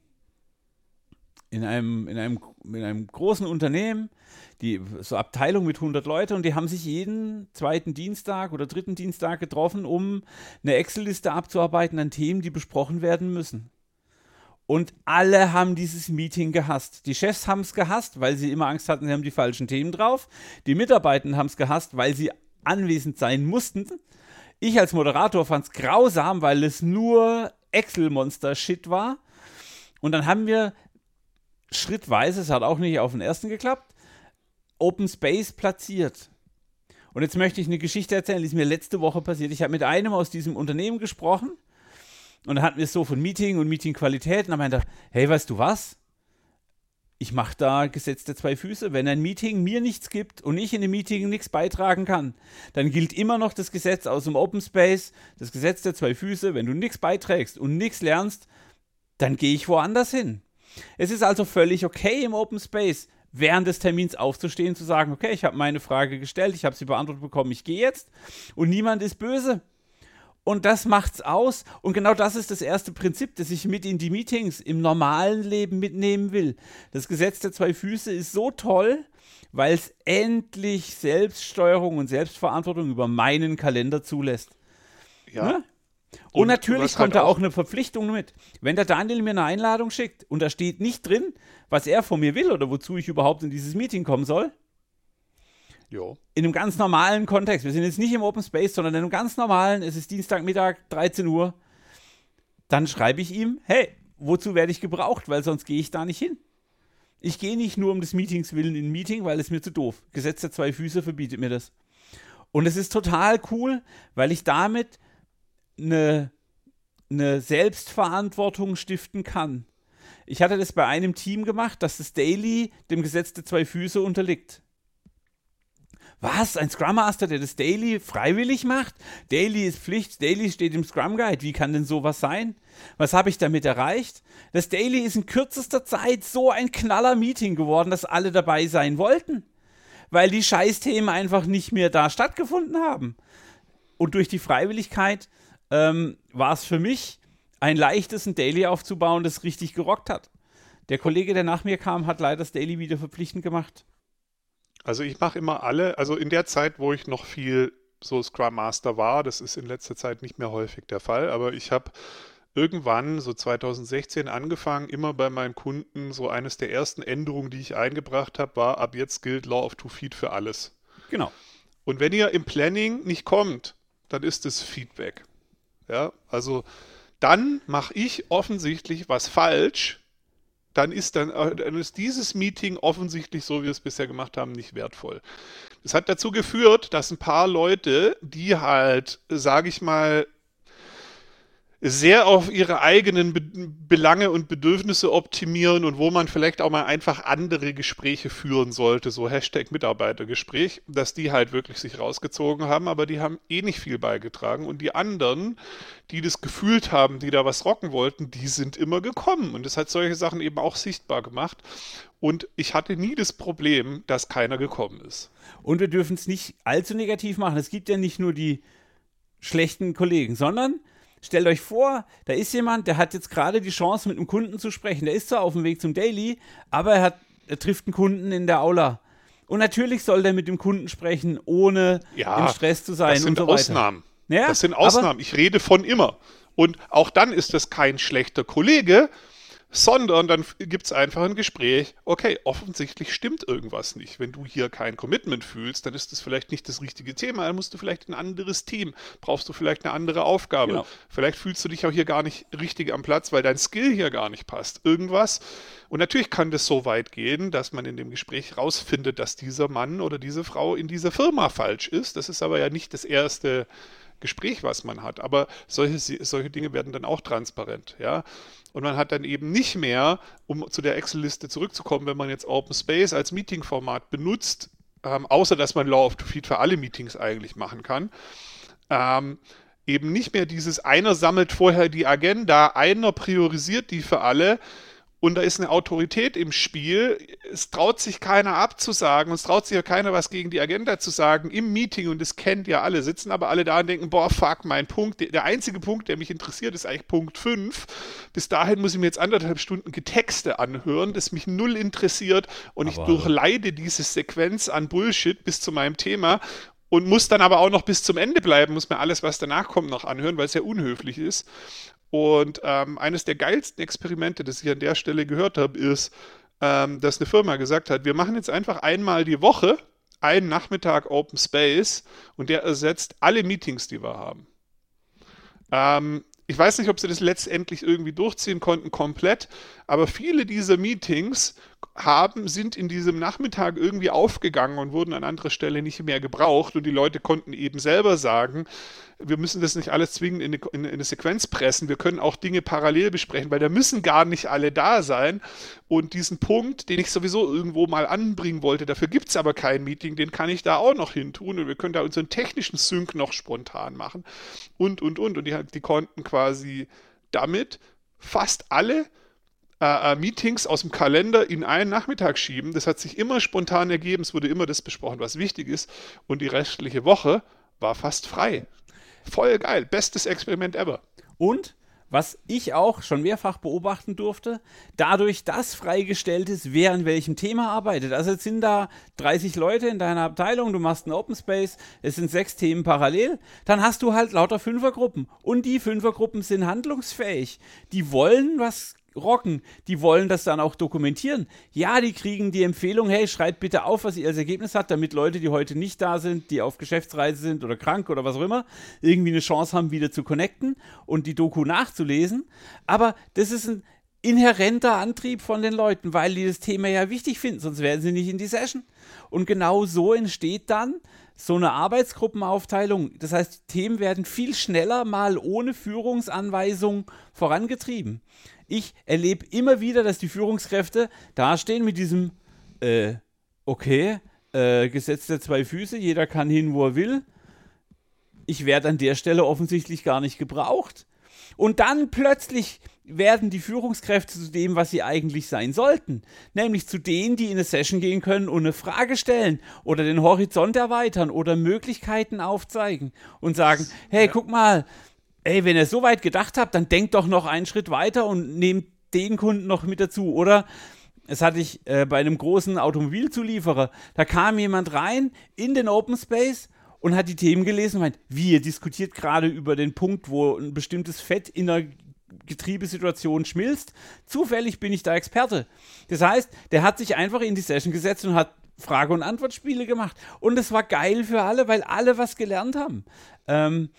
in, einem, in, einem, in einem großen Unternehmen die so Abteilung mit 100 Leuten und die haben sich jeden zweiten Dienstag oder dritten Dienstag getroffen, um eine Excel-Liste abzuarbeiten an Themen, die besprochen werden müssen. Und alle haben dieses Meeting gehasst. Die Chefs haben es gehasst, weil sie immer Angst hatten, sie haben die falschen Themen drauf. Die Mitarbeiter haben es gehasst, weil sie anwesend sein mussten. Ich als Moderator fand es grausam, weil es nur Excel-Monster-Shit war. Und dann haben wir schrittweise, es hat auch nicht auf den ersten geklappt, Open Space platziert. Und jetzt möchte ich eine Geschichte erzählen, die ist mir letzte Woche passiert. Ich habe mit einem aus diesem Unternehmen gesprochen und dann hatten wir es so von Meeting und Meetingqualität und dann meinte er, hey, weißt du was? Ich mache da gesetzte zwei Füße. Wenn ein Meeting mir nichts gibt und ich in dem Meeting nichts beitragen kann, dann gilt immer noch das Gesetz aus dem Open Space, das Gesetz der zwei Füße. Wenn du nichts beiträgst und nichts lernst, dann gehe ich woanders hin. Es ist also völlig okay im Open Space, während des Termins aufzustehen, zu sagen, okay, ich habe meine Frage gestellt, ich habe sie beantwortet bekommen, ich gehe jetzt und niemand ist böse. Und das macht's aus. Und genau das ist das erste Prinzip, das ich mit in die Meetings im normalen Leben mitnehmen will. Das Gesetz der zwei Füße ist so toll, weil es endlich Selbststeuerung und Selbstverantwortung über meinen Kalender zulässt. Ja. Ne? Und, und natürlich kommt halt da auch eine Verpflichtung mit. Wenn der Daniel mir eine Einladung schickt und da steht nicht drin, was er von mir will oder wozu ich überhaupt in dieses Meeting kommen soll, jo. in einem ganz normalen Kontext, wir sind jetzt nicht im Open Space, sondern in einem ganz normalen, es ist Dienstagmittag, 13 Uhr, dann schreibe ich ihm, hey, wozu werde ich gebraucht, weil sonst gehe ich da nicht hin. Ich gehe nicht nur um des Meetings willen in ein Meeting, weil es mir zu doof. Gesetz der zwei Füße verbietet mir das. Und es ist total cool, weil ich damit eine, eine Selbstverantwortung stiften kann. Ich hatte das bei einem Team gemacht, dass das Daily dem Gesetz der zwei Füße unterliegt. Was? Ein Scrum Master, der das Daily freiwillig macht? Daily ist Pflicht, Daily steht im Scrum Guide. Wie kann denn sowas sein? Was habe ich damit erreicht? Das Daily ist in kürzester Zeit so ein knaller Meeting geworden, dass alle dabei sein wollten. Weil die Scheißthemen einfach nicht mehr da stattgefunden haben. Und durch die Freiwilligkeit ähm, war es für mich ein leichtes, ein Daily aufzubauen, das richtig gerockt hat. Der Kollege, der nach mir kam, hat leider das Daily wieder verpflichtend gemacht. Also ich mache immer alle, also in der Zeit, wo ich noch viel so Scrum Master war, das ist in letzter Zeit nicht mehr häufig der Fall, aber ich habe irgendwann, so 2016, angefangen, immer bei meinen Kunden, so eines der ersten Änderungen, die ich eingebracht habe, war, ab jetzt gilt Law of Two Feet für alles. Genau. Und wenn ihr im Planning nicht kommt, dann ist es Feedback. Ja, also dann mache ich offensichtlich was falsch. Dann ist, dann, äh, dann ist dieses Meeting offensichtlich, so wie wir es bisher gemacht haben, nicht wertvoll. Das hat dazu geführt, dass ein paar Leute, die halt, sage ich mal, sehr auf ihre eigenen Be Belange und Bedürfnisse optimieren und wo man vielleicht auch mal einfach andere Gespräche führen sollte, so Hashtag Mitarbeitergespräch, dass die halt wirklich sich rausgezogen haben, aber die haben eh nicht viel beigetragen und die anderen, die das gefühlt haben, die da was rocken wollten, die sind immer gekommen und das hat solche Sachen eben auch sichtbar gemacht und ich hatte nie das Problem, dass keiner gekommen ist. Und wir dürfen es nicht allzu negativ machen. Es gibt ja nicht nur die schlechten Kollegen, sondern Stellt euch vor, da ist jemand, der hat jetzt gerade die Chance, mit einem Kunden zu sprechen. Der ist zwar auf dem Weg zum Daily, aber er, hat, er trifft einen Kunden in der Aula. Und natürlich soll der mit dem Kunden sprechen, ohne ja, im Stress zu sein. Das sind so Ausnahmen. Ja, das sind Ausnahmen. Ich rede von immer. Und auch dann ist das kein schlechter Kollege, sondern dann gibt es einfach ein Gespräch. Okay, offensichtlich stimmt irgendwas nicht. Wenn du hier kein Commitment fühlst, dann ist das vielleicht nicht das richtige Thema. Dann musst du vielleicht ein anderes Team, brauchst du vielleicht eine andere Aufgabe. Genau. Vielleicht fühlst du dich auch hier gar nicht richtig am Platz, weil dein Skill hier gar nicht passt. Irgendwas. Und natürlich kann das so weit gehen, dass man in dem Gespräch rausfindet, dass dieser Mann oder diese Frau in dieser Firma falsch ist. Das ist aber ja nicht das erste Gespräch, was man hat. Aber solche, solche Dinge werden dann auch transparent, ja. Und man hat dann eben nicht mehr, um zu der Excel-Liste zurückzukommen, wenn man jetzt Open Space als Meeting-Format benutzt, ähm, außer dass man Law of to Feed für alle Meetings eigentlich machen kann, ähm, eben nicht mehr dieses einer sammelt vorher die Agenda, einer priorisiert die für alle, und da ist eine Autorität im Spiel. Es traut sich keiner abzusagen und es traut sich ja keiner was gegen die Agenda zu sagen im Meeting und das kennt ja alle, sitzen aber alle da und denken, boah, fuck, mein Punkt, der einzige Punkt, der mich interessiert, ist eigentlich Punkt 5. Bis dahin muss ich mir jetzt anderthalb Stunden Getexte anhören, das mich null interessiert und aber ich durchleide diese Sequenz an Bullshit bis zu meinem Thema und muss dann aber auch noch bis zum Ende bleiben, muss mir alles, was danach kommt, noch anhören, weil es ja unhöflich ist. Und ähm, eines der geilsten Experimente, das ich an der Stelle gehört habe, ist, ähm, dass eine Firma gesagt hat, wir machen jetzt einfach einmal die Woche einen Nachmittag Open Space und der ersetzt alle Meetings, die wir haben. Ähm, ich weiß nicht, ob sie das letztendlich irgendwie durchziehen konnten komplett, aber viele dieser Meetings haben, sind in diesem Nachmittag irgendwie aufgegangen und wurden an anderer Stelle nicht mehr gebraucht und die Leute konnten eben selber sagen, wir müssen das nicht alles zwingend in eine, in eine Sequenz pressen, wir können auch Dinge parallel besprechen, weil da müssen gar nicht alle da sein und diesen Punkt, den ich sowieso irgendwo mal anbringen wollte, dafür gibt es aber kein Meeting, den kann ich da auch noch hin tun und wir können da unseren technischen Sync noch spontan machen und, und, und und die, die konnten quasi damit fast alle äh, äh, Meetings aus dem Kalender in einen Nachmittag schieben. Das hat sich immer spontan ergeben. Es wurde immer das besprochen, was wichtig ist. Und die restliche Woche war fast frei. Voll geil. Bestes Experiment ever. Und was ich auch schon mehrfach beobachten durfte, dadurch, dass freigestellt ist, wer an welchem Thema arbeitet. Also jetzt sind da 30 Leute in deiner Abteilung, du machst einen Open Space, es sind sechs Themen parallel, dann hast du halt lauter Fünfergruppen. Und die Fünfergruppen sind handlungsfähig. Die wollen was rocken. Die wollen das dann auch dokumentieren. Ja, die kriegen die Empfehlung, hey, schreibt bitte auf, was ihr als Ergebnis habt, damit Leute, die heute nicht da sind, die auf Geschäftsreise sind oder krank oder was auch immer, irgendwie eine Chance haben, wieder zu connecten und die Doku nachzulesen. Aber das ist ein inhärenter Antrieb von den Leuten, weil die das Thema ja wichtig finden, sonst wären sie nicht in die Session. Und genau so entsteht dann so eine Arbeitsgruppenaufteilung. Das heißt, Themen werden viel schneller mal ohne Führungsanweisung vorangetrieben. Ich erlebe immer wieder, dass die Führungskräfte dastehen mit diesem, äh, okay, äh, Gesetz der zwei Füße, jeder kann hin, wo er will. Ich werde an der Stelle offensichtlich gar nicht gebraucht. Und dann plötzlich werden die Führungskräfte zu dem, was sie eigentlich sein sollten. Nämlich zu denen, die in eine Session gehen können und eine Frage stellen oder den Horizont erweitern oder Möglichkeiten aufzeigen und sagen, hey, guck mal, ey, wenn ihr so weit gedacht habt, dann denkt doch noch einen Schritt weiter und nehmt den Kunden noch mit dazu. Oder es hatte ich äh, bei einem großen Automobilzulieferer, da kam jemand rein in den Open Space und hat die Themen gelesen und meint, wie, ihr diskutiert gerade über den Punkt, wo ein bestimmtes Fett in der Getriebesituation schmilzt. Zufällig bin ich da Experte. Das heißt, der hat sich einfach in die Session gesetzt und hat Frage- und Antwortspiele gemacht. Und es war geil für alle, weil alle was gelernt haben. Ähm,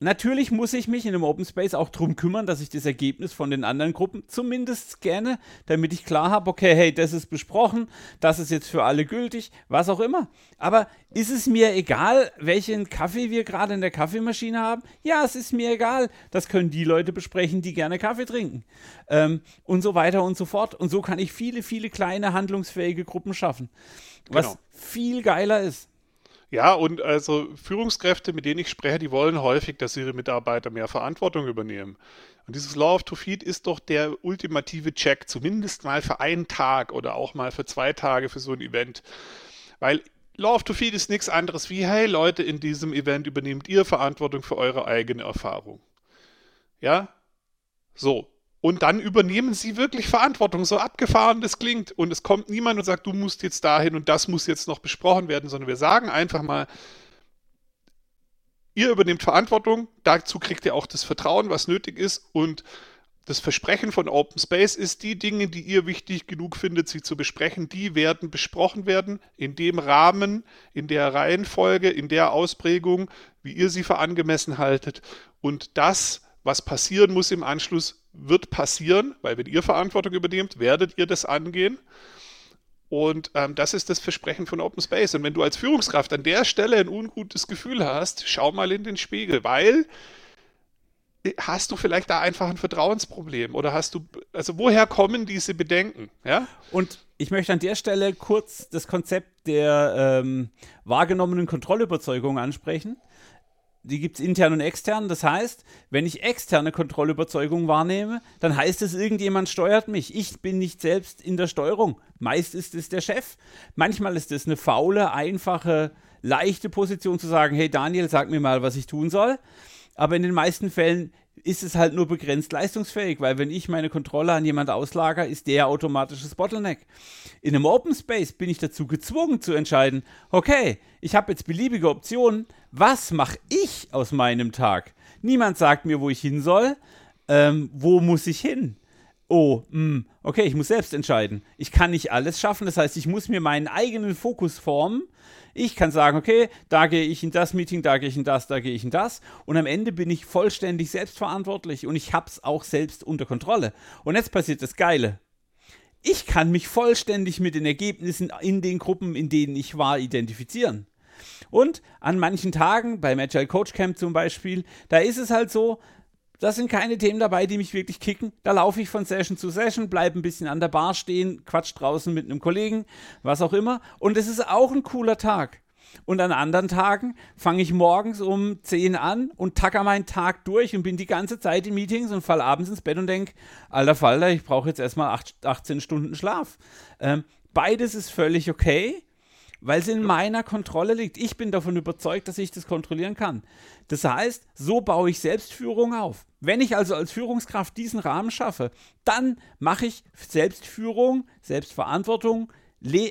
Natürlich muss ich mich in einem Open Space auch darum kümmern, dass ich das Ergebnis von den anderen Gruppen zumindest scanne, damit ich klar habe, okay, hey, das ist besprochen, das ist jetzt für alle gültig, was auch immer. Aber ist es mir egal, welchen Kaffee wir gerade in der Kaffeemaschine haben? Ja, es ist mir egal. Das können die Leute besprechen, die gerne Kaffee trinken. Ähm, und so weiter und so fort. Und so kann ich viele, viele kleine handlungsfähige Gruppen schaffen. Was genau. viel geiler ist. Ja, und also Führungskräfte, mit denen ich spreche, die wollen häufig, dass ihre Mitarbeiter mehr Verantwortung übernehmen. Und dieses Law of to Feed ist doch der ultimative Check, zumindest mal für einen Tag oder auch mal für zwei Tage für so ein Event. Weil Law of to Feed ist nichts anderes wie, hey Leute, in diesem Event übernehmt ihr Verantwortung für eure eigene Erfahrung. Ja? So. Und dann übernehmen sie wirklich Verantwortung, so abgefahren das klingt. Und es kommt niemand und sagt, du musst jetzt dahin und das muss jetzt noch besprochen werden, sondern wir sagen einfach mal, ihr übernehmt Verantwortung, dazu kriegt ihr auch das Vertrauen, was nötig ist und das Versprechen von Open Space ist, die Dinge, die ihr wichtig genug findet, sie zu besprechen, die werden besprochen werden in dem Rahmen, in der Reihenfolge, in der Ausprägung, wie ihr sie für angemessen haltet. Und das, was passieren muss im Anschluss, wird passieren, weil wenn ihr Verantwortung übernehmt, werdet ihr das angehen. Und ähm, das ist das Versprechen von Open Space. Und wenn du als Führungskraft an der Stelle ein ungutes Gefühl hast, schau mal in den Spiegel, weil hast du vielleicht da einfach ein Vertrauensproblem oder hast du, also woher kommen diese Bedenken? Ja? Und ich möchte an der Stelle kurz das Konzept der ähm, wahrgenommenen Kontrollüberzeugung ansprechen. Die gibt es intern und extern. Das heißt, wenn ich externe Kontrollüberzeugung wahrnehme, dann heißt es, irgendjemand steuert mich. Ich bin nicht selbst in der Steuerung. Meist ist es der Chef. Manchmal ist es eine faule, einfache, leichte Position zu sagen, hey Daniel, sag mir mal, was ich tun soll aber in den meisten Fällen ist es halt nur begrenzt leistungsfähig, weil wenn ich meine Kontrolle an jemand auslager, ist der automatisches Bottleneck. In einem Open Space bin ich dazu gezwungen zu entscheiden, okay, ich habe jetzt beliebige Optionen, was mache ich aus meinem Tag? Niemand sagt mir, wo ich hin soll, ähm, wo muss ich hin? Oh, mh, hm, okay, ich muss selbst entscheiden. Ich kann nicht alles schaffen, das heißt, ich muss mir meinen eigenen Fokus formen ich kann sagen, okay, da gehe ich in das Meeting, da gehe ich in das, da gehe ich in das. Und am Ende bin ich vollständig selbstverantwortlich und ich habe es auch selbst unter Kontrolle. Und jetzt passiert das Geile. Ich kann mich vollständig mit den Ergebnissen in den Gruppen, in denen ich war, identifizieren. Und an manchen Tagen, beim Agile Coach Camp zum Beispiel, da ist es halt so, da sind keine Themen dabei, die mich wirklich kicken. Da laufe ich von Session zu Session, bleibe ein bisschen an der Bar stehen, quatsch draußen mit einem Kollegen, was auch immer. Und es ist auch ein cooler Tag. Und an anderen Tagen fange ich morgens um 10 an und tacker meinen Tag durch und bin die ganze Zeit in Meetings und falle abends ins Bett und denke, alter Falter, ich brauche jetzt erstmal 8, 18 Stunden Schlaf. Ähm, beides ist völlig okay weil es in meiner Kontrolle liegt. Ich bin davon überzeugt, dass ich das kontrollieren kann. Das heißt, so baue ich Selbstführung auf. Wenn ich also als Führungskraft diesen Rahmen schaffe, dann mache ich Selbstführung, Selbstverantwortung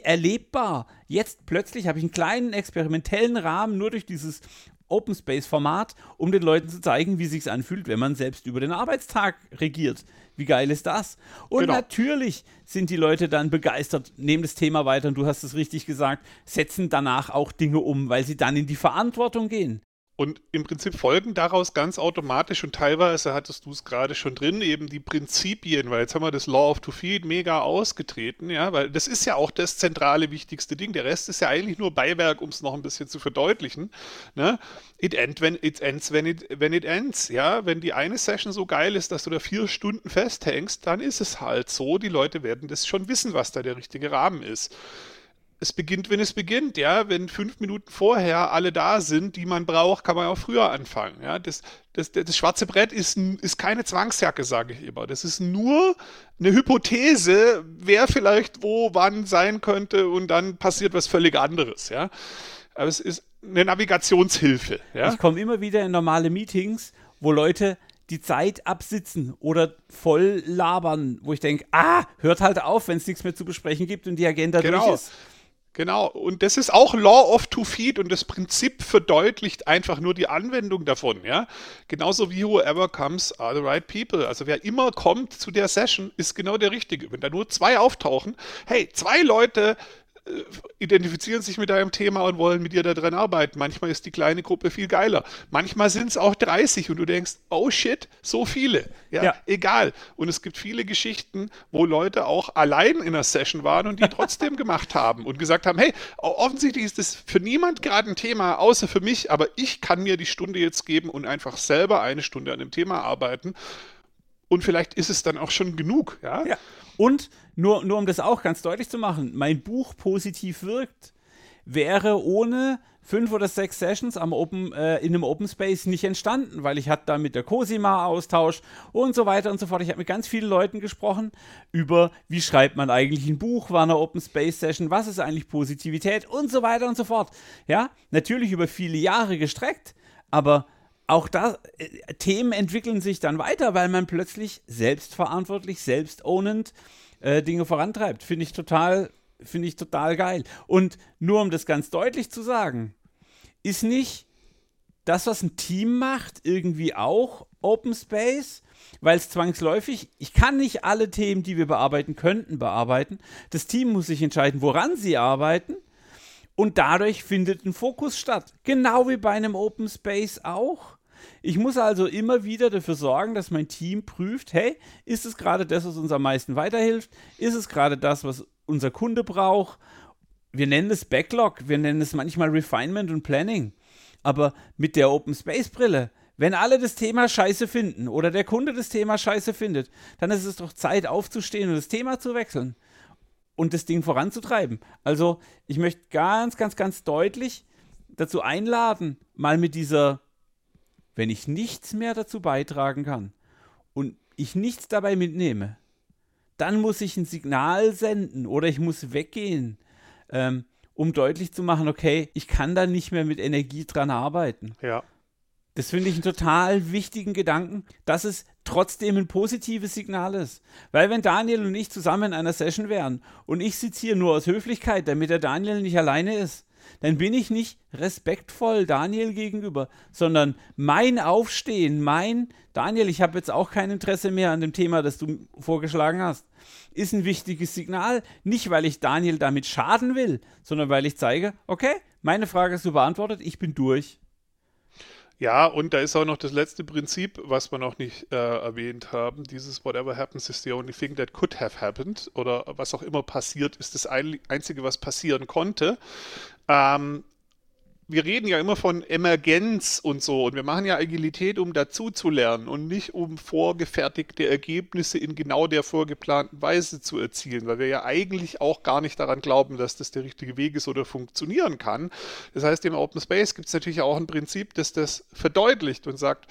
erlebbar. Jetzt plötzlich habe ich einen kleinen experimentellen Rahmen nur durch dieses Open Space Format, um den Leuten zu zeigen, wie sich anfühlt, wenn man selbst über den Arbeitstag regiert. Wie geil ist das? Und genau. natürlich sind die Leute dann begeistert, nehmen das Thema weiter und du hast es richtig gesagt, setzen danach auch Dinge um, weil sie dann in die Verantwortung gehen. Und im Prinzip folgen daraus ganz automatisch und teilweise hattest du es gerade schon drin, eben die Prinzipien, weil jetzt haben wir das Law of to Feed mega ausgetreten, ja, weil das ist ja auch das zentrale, wichtigste Ding. Der Rest ist ja eigentlich nur Beiwerk, um es noch ein bisschen zu verdeutlichen. Ne? It, end when, it ends when it, when it ends, ja. Wenn die eine Session so geil ist, dass du da vier Stunden festhängst, dann ist es halt so. Die Leute werden das schon wissen, was da der richtige Rahmen ist es beginnt, wenn es beginnt, ja. Wenn fünf Minuten vorher alle da sind, die man braucht, kann man auch früher anfangen. Ja, das, das, das schwarze Brett ist, ist keine Zwangsjacke, sage ich immer. Das ist nur eine Hypothese, wer vielleicht wo, wann sein könnte und dann passiert was völlig anderes, ja. Aber es ist eine Navigationshilfe. Ja? Ich komme immer wieder in normale Meetings, wo Leute die Zeit absitzen oder voll labern, wo ich denke, ah, hört halt auf, wenn es nichts mehr zu besprechen gibt und die Agenda genau. durch ist. Genau, und das ist auch Law of Two Feet und das Prinzip verdeutlicht einfach nur die Anwendung davon, ja. Genauso wie whoever comes are the right people. Also wer immer kommt zu der Session, ist genau der Richtige. Wenn da nur zwei auftauchen, hey, zwei Leute identifizieren sich mit deinem Thema und wollen mit dir da drin arbeiten. Manchmal ist die kleine Gruppe viel geiler. Manchmal sind es auch 30 und du denkst, oh shit, so viele. Ja, ja, egal. Und es gibt viele Geschichten, wo Leute auch allein in einer Session waren und die trotzdem gemacht haben und gesagt haben, hey, offensichtlich ist das für niemand gerade ein Thema, außer für mich, aber ich kann mir die Stunde jetzt geben und einfach selber eine Stunde an dem Thema arbeiten. Und vielleicht ist es dann auch schon genug, ja. ja. Und nur, nur um das auch ganz deutlich zu machen, mein Buch positiv wirkt, wäre ohne fünf oder sechs Sessions am Open, äh, in einem Open Space nicht entstanden, weil ich hatte da mit der Cosima Austausch und so weiter und so fort. Ich habe mit ganz vielen Leuten gesprochen über, wie schreibt man eigentlich ein Buch, war eine Open Space Session, was ist eigentlich Positivität und so weiter und so fort. Ja, natürlich über viele Jahre gestreckt, aber auch da, äh, Themen entwickeln sich dann weiter, weil man plötzlich selbstverantwortlich, selbstownend äh, Dinge vorantreibt. Finde ich total, finde ich total geil. Und nur um das ganz deutlich zu sagen, ist nicht das, was ein Team macht, irgendwie auch Open Space, weil es zwangsläufig, ich kann nicht alle Themen, die wir bearbeiten könnten, bearbeiten. Das Team muss sich entscheiden, woran sie arbeiten. Und dadurch findet ein Fokus statt. Genau wie bei einem Open Space auch. Ich muss also immer wieder dafür sorgen, dass mein Team prüft, hey, ist es gerade das, was uns am meisten weiterhilft? Ist es gerade das, was unser Kunde braucht? Wir nennen es Backlog, wir nennen es manchmal Refinement und Planning. Aber mit der Open Space Brille, wenn alle das Thema scheiße finden oder der Kunde das Thema scheiße findet, dann ist es doch Zeit aufzustehen und das Thema zu wechseln und das Ding voranzutreiben. Also ich möchte ganz, ganz, ganz deutlich dazu einladen, mal mit dieser wenn ich nichts mehr dazu beitragen kann und ich nichts dabei mitnehme, dann muss ich ein Signal senden oder ich muss weggehen, ähm, um deutlich zu machen, okay, ich kann da nicht mehr mit Energie dran arbeiten. Ja. Das finde ich einen total wichtigen Gedanken, dass es trotzdem ein positives Signal ist. Weil wenn Daniel und ich zusammen in einer Session wären und ich sitze hier nur aus Höflichkeit, damit der Daniel nicht alleine ist, dann bin ich nicht respektvoll Daniel gegenüber, sondern mein Aufstehen, mein Daniel, ich habe jetzt auch kein Interesse mehr an dem Thema, das du vorgeschlagen hast, ist ein wichtiges Signal. Nicht, weil ich Daniel damit schaden will, sondern weil ich zeige, okay, meine Frage ist so beantwortet, ich bin durch. Ja, und da ist auch noch das letzte Prinzip, was wir noch nicht äh, erwähnt haben. Dieses Whatever happens is the only thing that could have happened. Oder was auch immer passiert, ist das Einzige, was passieren konnte. Ähm, wir reden ja immer von Emergenz und so und wir machen ja Agilität, um dazu zu lernen und nicht um vorgefertigte Ergebnisse in genau der vorgeplanten Weise zu erzielen, weil wir ja eigentlich auch gar nicht daran glauben, dass das der richtige Weg ist oder funktionieren kann. Das heißt, im Open Space gibt es natürlich auch ein Prinzip, das das verdeutlicht und sagt,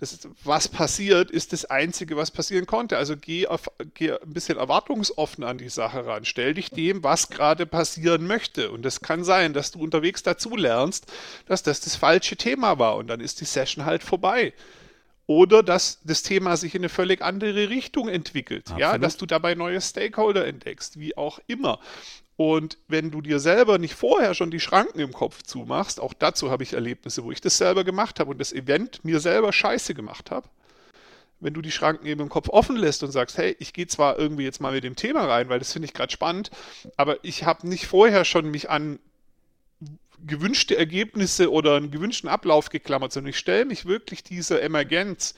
das, was passiert, ist das Einzige, was passieren konnte. Also geh, auf, geh ein bisschen erwartungsoffen an die Sache ran. Stell dich dem, was gerade passieren möchte. Und es kann sein, dass du unterwegs dazu lernst, dass das das falsche Thema war. Und dann ist die Session halt vorbei. Oder dass das Thema sich in eine völlig andere Richtung entwickelt. Absolut. Ja, dass du dabei neue Stakeholder entdeckst, wie auch immer. Und wenn du dir selber nicht vorher schon die Schranken im Kopf zumachst, auch dazu habe ich Erlebnisse, wo ich das selber gemacht habe und das Event mir selber scheiße gemacht habe, wenn du die Schranken eben im Kopf offen lässt und sagst, hey, ich gehe zwar irgendwie jetzt mal mit dem Thema rein, weil das finde ich gerade spannend, aber ich habe nicht vorher schon mich an gewünschte Ergebnisse oder einen gewünschten Ablauf geklammert, sondern ich stelle mich wirklich dieser Emergenz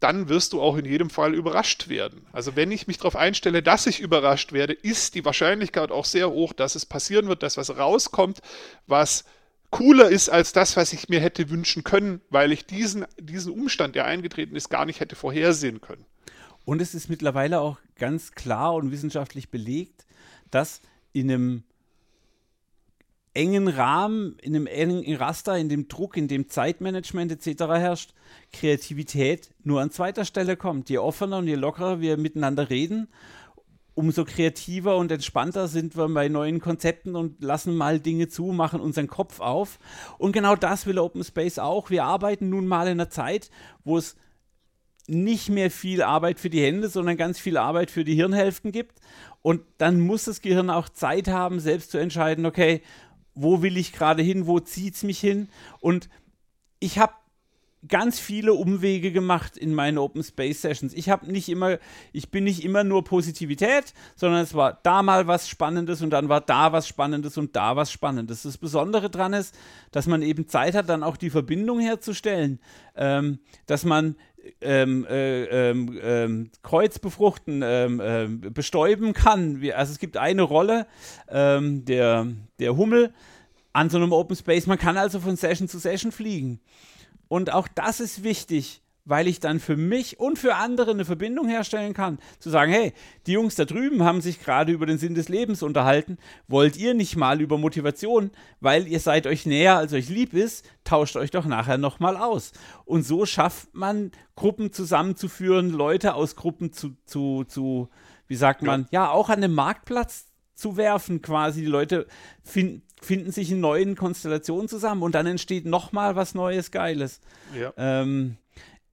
dann wirst du auch in jedem Fall überrascht werden. Also wenn ich mich darauf einstelle, dass ich überrascht werde, ist die Wahrscheinlichkeit auch sehr hoch, dass es passieren wird, dass was rauskommt, was cooler ist als das, was ich mir hätte wünschen können, weil ich diesen, diesen Umstand, der eingetreten ist, gar nicht hätte vorhersehen können. Und es ist mittlerweile auch ganz klar und wissenschaftlich belegt, dass in einem engen Rahmen, in einem engen Raster, in dem Druck, in dem Zeitmanagement etc. herrscht, Kreativität nur an zweiter Stelle kommt. Je offener und je lockerer wir miteinander reden, umso kreativer und entspannter sind wir bei neuen Konzepten und lassen mal Dinge zu, machen unseren Kopf auf. Und genau das will Open Space auch. Wir arbeiten nun mal in einer Zeit, wo es nicht mehr viel Arbeit für die Hände, sondern ganz viel Arbeit für die Hirnhälften gibt. Und dann muss das Gehirn auch Zeit haben, selbst zu entscheiden, okay, wo will ich gerade hin, wo zieht es mich hin. Und ich habe ganz viele Umwege gemacht in meinen Open Space Sessions. Ich habe nicht immer, ich bin nicht immer nur Positivität, sondern es war da mal was Spannendes und dann war da was Spannendes und da was Spannendes. Das Besondere daran ist, dass man eben Zeit hat, dann auch die Verbindung herzustellen, ähm, dass man ähm, äh, ähm, ähm, Kreuz befruchten, ähm, ähm, bestäuben kann. Also es gibt eine Rolle, ähm, der, der Hummel an so einem Open Space. Man kann also von Session zu Session fliegen. Und auch das ist wichtig, weil ich dann für mich und für andere eine Verbindung herstellen kann. Zu sagen, hey, die Jungs da drüben haben sich gerade über den Sinn des Lebens unterhalten. Wollt ihr nicht mal über Motivation, weil ihr seid euch näher, als euch lieb ist, tauscht euch doch nachher nochmal aus. Und so schafft man, Gruppen zusammenzuführen, Leute aus Gruppen zu, zu, zu wie sagt man, ja, ja auch an den Marktplatz zu werfen quasi. Die Leute finden finden sich in neuen Konstellationen zusammen und dann entsteht nochmal was Neues, Geiles. Ja. Ähm,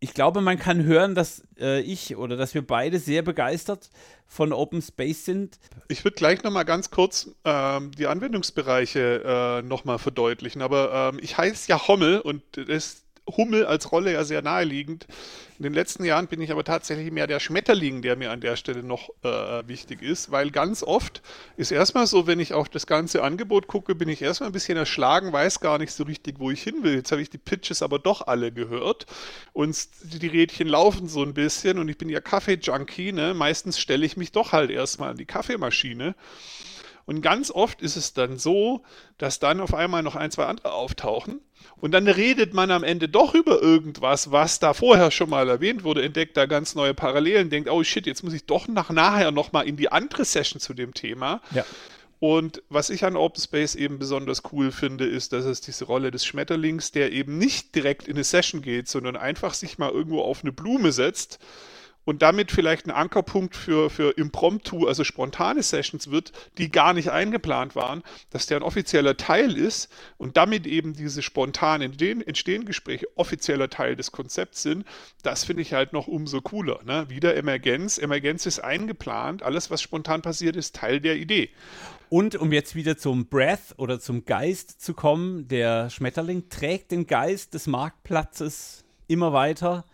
ich glaube, man kann hören, dass äh, ich oder dass wir beide sehr begeistert von Open Space sind. Ich würde gleich nochmal ganz kurz ähm, die Anwendungsbereiche äh, nochmal verdeutlichen. Aber ähm, ich heiße ja Hommel und das Hummel als Rolle ja sehr naheliegend. In den letzten Jahren bin ich aber tatsächlich mehr der Schmetterling, der mir an der Stelle noch äh, wichtig ist, weil ganz oft ist erstmal so, wenn ich auf das ganze Angebot gucke, bin ich erstmal ein bisschen erschlagen, weiß gar nicht so richtig, wo ich hin will. Jetzt habe ich die Pitches aber doch alle gehört und die Rädchen laufen so ein bisschen und ich bin ja Kaffee-Junkie, ne? Meistens stelle ich mich doch halt erstmal an die Kaffeemaschine. Und ganz oft ist es dann so, dass dann auf einmal noch ein, zwei andere auftauchen. Und dann redet man am Ende doch über irgendwas, was da vorher schon mal erwähnt wurde, entdeckt da ganz neue Parallelen, denkt, oh shit, jetzt muss ich doch nach nachher nochmal in die andere Session zu dem Thema. Ja. Und was ich an Open Space eben besonders cool finde, ist, dass es diese Rolle des Schmetterlings, der eben nicht direkt in eine Session geht, sondern einfach sich mal irgendwo auf eine Blume setzt und damit vielleicht ein Ankerpunkt für, für Impromptu, also spontane Sessions wird, die gar nicht eingeplant waren, dass der ein offizieller Teil ist und damit eben diese spontan entstehenden Gespräche offizieller Teil des Konzepts sind, das finde ich halt noch umso cooler. Ne? Wieder Emergenz. Emergenz ist eingeplant. Alles, was spontan passiert, ist Teil der Idee. Und um jetzt wieder zum Breath oder zum Geist zu kommen, der Schmetterling trägt den Geist des Marktplatzes immer weiter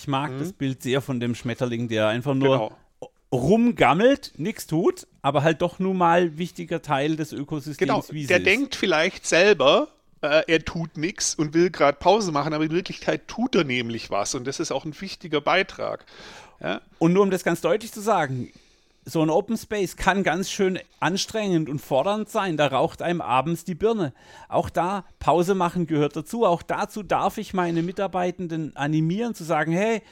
ich mag mhm. das Bild sehr von dem Schmetterling, der einfach nur genau. rumgammelt, nichts tut, aber halt doch nun mal wichtiger Teil des Ökosystems. Genau, der ist. denkt vielleicht selber, äh, er tut nichts und will gerade Pause machen, aber in Wirklichkeit tut er nämlich was und das ist auch ein wichtiger Beitrag. Ja? Und nur um das ganz deutlich zu sagen, so ein Open Space kann ganz schön anstrengend und fordernd sein. Da raucht einem abends die Birne. Auch da Pause machen gehört dazu. Auch dazu darf ich meine Mitarbeitenden animieren, zu sagen, hey,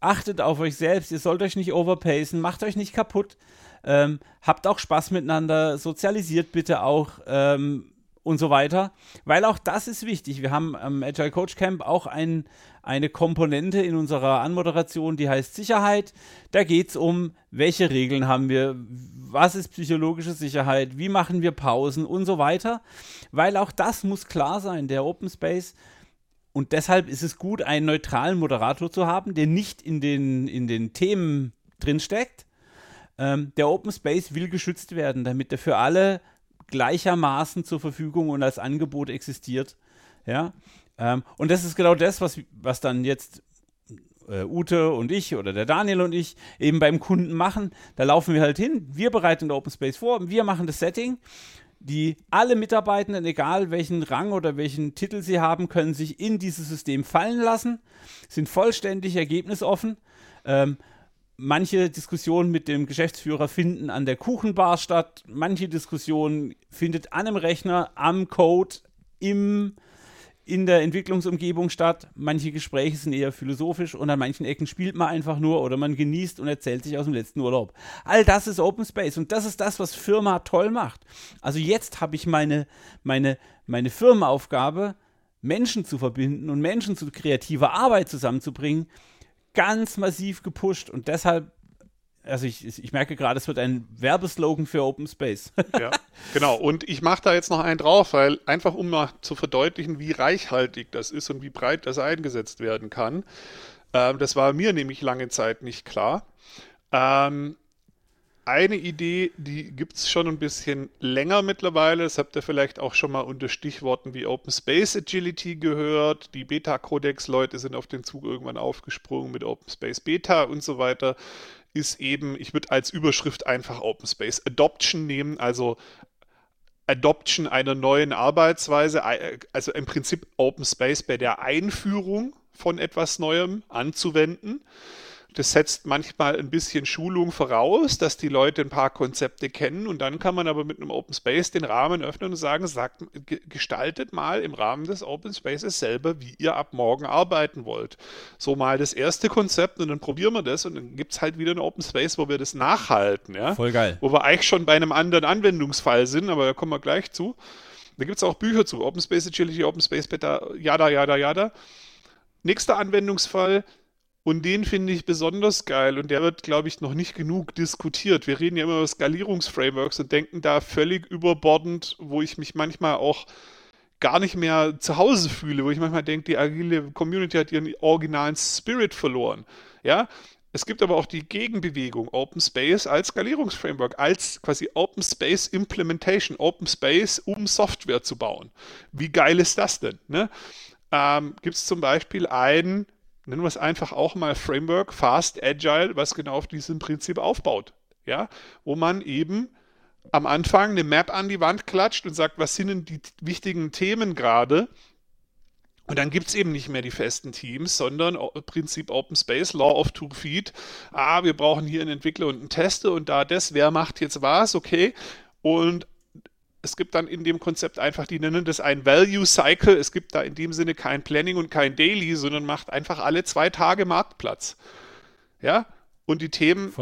achtet auf euch selbst, ihr sollt euch nicht overpacen, macht euch nicht kaputt, ähm, habt auch Spaß miteinander, sozialisiert bitte auch. Ähm, und so weiter, weil auch das ist wichtig. Wir haben am Agile Coach Camp auch ein, eine Komponente in unserer Anmoderation, die heißt Sicherheit. Da geht es um, welche Regeln haben wir, was ist psychologische Sicherheit, wie machen wir Pausen und so weiter, weil auch das muss klar sein, der Open Space. Und deshalb ist es gut, einen neutralen Moderator zu haben, der nicht in den, in den Themen drinsteckt. Ähm, der Open Space will geschützt werden, damit er für alle gleichermaßen zur Verfügung und als Angebot existiert. Ja. Ähm, und das ist genau das, was, was dann jetzt äh, Ute und ich oder der Daniel und ich eben beim Kunden machen. Da laufen wir halt hin, wir bereiten den Open Space vor, wir machen das Setting. Die alle Mitarbeitenden, egal welchen Rang oder welchen Titel sie haben, können sich in dieses System fallen lassen, sind vollständig ergebnisoffen. Ähm, manche Diskussionen mit dem Geschäftsführer finden an der Kuchenbar statt, manche Diskussionen findet an einem Rechner, am Code, im, in der Entwicklungsumgebung statt. Manche Gespräche sind eher philosophisch und an manchen Ecken spielt man einfach nur oder man genießt und erzählt sich aus dem letzten Urlaub. All das ist Open Space und das ist das, was Firma toll macht. Also jetzt habe ich meine, meine, meine Firmenaufgabe, Menschen zu verbinden und Menschen zu kreativer Arbeit zusammenzubringen ganz massiv gepusht und deshalb also ich, ich merke gerade, es wird ein Werbeslogan für Open Space. ja, genau. Und ich mache da jetzt noch einen drauf, weil einfach um mal zu verdeutlichen, wie reichhaltig das ist und wie breit das eingesetzt werden kann. Ähm, das war mir nämlich lange Zeit nicht klar. Ähm, eine Idee, die gibt es schon ein bisschen länger mittlerweile. Das habt ihr vielleicht auch schon mal unter Stichworten wie Open Space Agility gehört. Die Beta-Codex-Leute sind auf den Zug irgendwann aufgesprungen mit Open Space Beta und so weiter. Ist eben, ich würde als Überschrift einfach Open Space Adoption nehmen, also Adoption einer neuen Arbeitsweise, also im Prinzip Open Space bei der Einführung von etwas Neuem anzuwenden. Das setzt manchmal ein bisschen Schulung voraus, dass die Leute ein paar Konzepte kennen und dann kann man aber mit einem Open Space den Rahmen öffnen und sagen, sagt, gestaltet mal im Rahmen des Open Spaces selber, wie ihr ab morgen arbeiten wollt. So mal das erste Konzept und dann probieren wir das und dann gibt es halt wieder einen Open Space, wo wir das nachhalten. Ja? Voll geil. Wo wir eigentlich schon bei einem anderen Anwendungsfall sind, aber da kommen wir gleich zu. Da gibt es auch Bücher zu. Open Space Agility, Open Space Beta, yada, yada, yada. Nächster Anwendungsfall, und den finde ich besonders geil und der wird, glaube ich, noch nicht genug diskutiert. Wir reden ja immer über Skalierungsframeworks und denken da völlig überbordend, wo ich mich manchmal auch gar nicht mehr zu Hause fühle, wo ich manchmal denke, die agile Community hat ihren originalen Spirit verloren. Ja, es gibt aber auch die Gegenbewegung, Open Space als Skalierungsframework, als quasi Open Space Implementation, Open Space, um Software zu bauen. Wie geil ist das denn? Ne? ähm, gibt es zum Beispiel ein, nennen wir es einfach auch mal Framework, Fast Agile, was genau auf diesem Prinzip aufbaut. Ja, wo man eben am Anfang eine Map an die Wand klatscht und sagt, was sind denn die wichtigen Themen gerade? Und dann gibt es eben nicht mehr die festen Teams, sondern Prinzip Open Space, Law of Two Feet. Ah, wir brauchen hier einen Entwickler und einen Tester und da das, wer macht jetzt was, okay. Und es gibt dann in dem Konzept einfach, die nennen das ein Value Cycle. Es gibt da in dem Sinne kein Planning und kein Daily, sondern macht einfach alle zwei Tage Marktplatz. Ja, und die Themen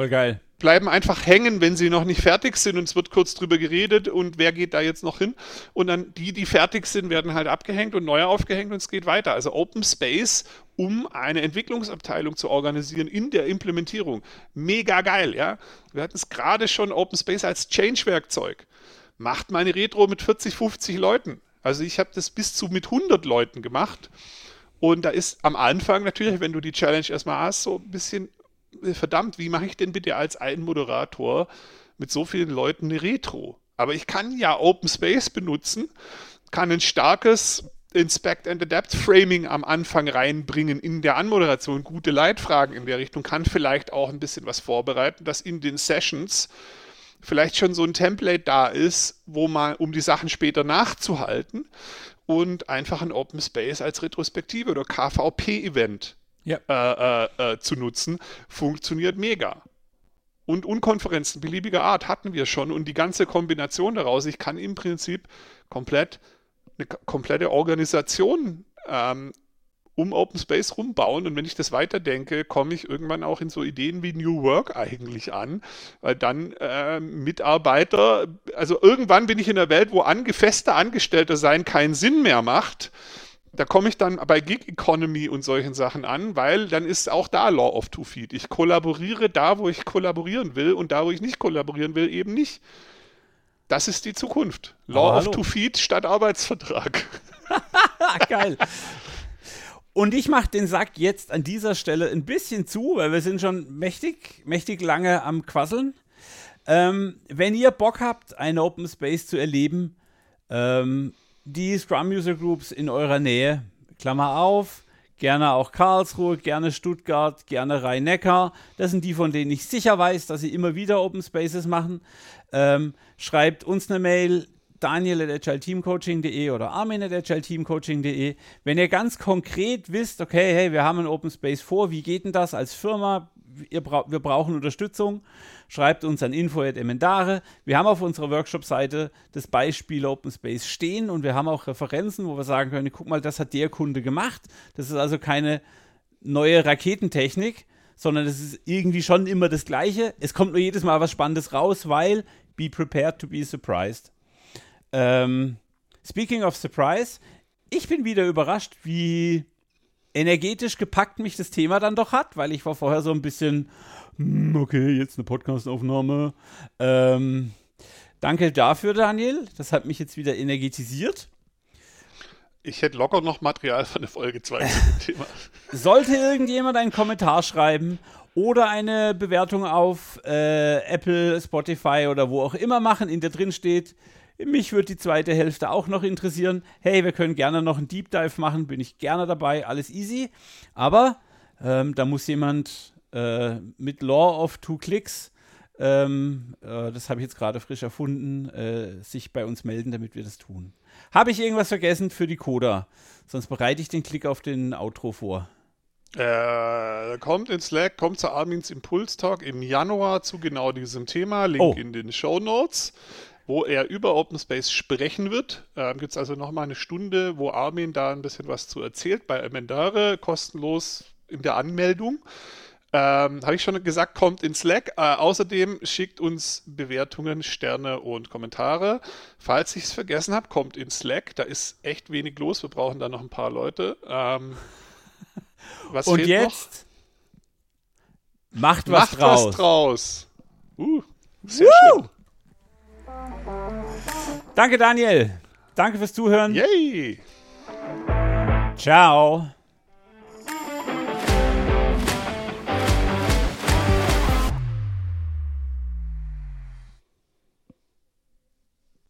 bleiben einfach hängen, wenn sie noch nicht fertig sind und es wird kurz drüber geredet und wer geht da jetzt noch hin. Und dann die, die fertig sind, werden halt abgehängt und neu aufgehängt und es geht weiter. Also Open Space, um eine Entwicklungsabteilung zu organisieren in der Implementierung. Mega geil, ja. Wir hatten es gerade schon Open Space als Change-Werkzeug. Macht meine Retro mit 40, 50 Leuten. Also ich habe das bis zu mit 100 Leuten gemacht. Und da ist am Anfang natürlich, wenn du die Challenge erstmal hast, so ein bisschen verdammt, wie mache ich denn bitte als ein Moderator mit so vielen Leuten eine Retro? Aber ich kann ja Open Space benutzen, kann ein starkes Inspect and Adapt Framing am Anfang reinbringen in der Anmoderation, gute Leitfragen in der Richtung, kann vielleicht auch ein bisschen was vorbereiten, dass in den Sessions vielleicht schon so ein Template da ist, wo man, um die Sachen später nachzuhalten und einfach ein Open Space als Retrospektive oder KVP-Event ja. äh, äh, äh, zu nutzen, funktioniert mega. Und Unkonferenzen beliebiger Art hatten wir schon und die ganze Kombination daraus, ich kann im Prinzip komplett eine komplette Organisation ähm, um Open Space rumbauen. Und wenn ich das weiterdenke, komme ich irgendwann auch in so Ideen wie New Work eigentlich an, weil dann äh, Mitarbeiter, also irgendwann bin ich in einer Welt, wo ange fester Angestellter sein keinen Sinn mehr macht da komme ich dann bei Gig Economy und solchen Sachen an, weil dann ist auch da Law of Two Feet. Ich kollaboriere da, wo ich kollaborieren will und da, wo ich nicht kollaborieren will, eben nicht. Das ist die Zukunft. Law of Two Feet statt Arbeitsvertrag. Geil. Und ich mache den Sack jetzt an dieser Stelle ein bisschen zu, weil wir sind schon mächtig, mächtig lange am Quasseln. Ähm, wenn ihr Bock habt, einen Open Space zu erleben, ähm, die Scrum User Groups in eurer Nähe, Klammer auf, gerne auch Karlsruhe, gerne Stuttgart, gerne Rhein-Neckar. Das sind die, von denen ich sicher weiß, dass sie immer wieder Open Spaces machen. Ähm, schreibt uns eine Mail, daniel.agileteamcoaching.de oder armin.agileteamcoaching.de. Wenn ihr ganz konkret wisst, okay, hey, wir haben ein Open Space vor, wie geht denn das als Firma? Bra wir brauchen Unterstützung schreibt uns an info.emendare. Wir haben auf unserer Workshop-Seite das Beispiel Open Space stehen und wir haben auch Referenzen, wo wir sagen können, guck mal, das hat der Kunde gemacht. Das ist also keine neue Raketentechnik, sondern es ist irgendwie schon immer das Gleiche. Es kommt nur jedes Mal was Spannendes raus, weil be prepared to be surprised. Ähm, speaking of surprise, ich bin wieder überrascht, wie energetisch gepackt mich das Thema dann doch hat, weil ich war vorher so ein bisschen, hm, okay, jetzt eine Podcastaufnahme. Ähm, danke dafür, Daniel. Das hat mich jetzt wieder energetisiert. Ich hätte locker noch Material für eine Folge 2 zu dem Thema. Sollte irgendjemand einen Kommentar schreiben oder eine Bewertung auf äh, Apple, Spotify oder wo auch immer machen, in der drin steht, mich würde die zweite Hälfte auch noch interessieren. Hey, wir können gerne noch einen Deep Dive machen, bin ich gerne dabei, alles easy. Aber ähm, da muss jemand äh, mit Law of Two Clicks, ähm, äh, das habe ich jetzt gerade frisch erfunden, äh, sich bei uns melden, damit wir das tun. Habe ich irgendwas vergessen für die Coda? Sonst bereite ich den Klick auf den Outro vor. Äh, kommt in Slack, kommt zu Armins Impulstalk im Januar zu genau diesem Thema. Link oh. in den Show Notes, wo er über Open Space sprechen wird. Äh, Gibt es also nochmal eine Stunde, wo Armin da ein bisschen was zu erzählt bei Emendare, kostenlos in der Anmeldung. Ähm, Habe ich schon gesagt, kommt in Slack. Äh, außerdem schickt uns Bewertungen, Sterne und Kommentare. Falls ich es vergessen habe, kommt in Slack. Da ist echt wenig los. Wir brauchen da noch ein paar Leute. Ähm, was und jetzt noch? macht was macht draus. Was draus. Uh, sehr Woo! schön. Danke, Daniel. Danke fürs Zuhören. Yay. Ciao.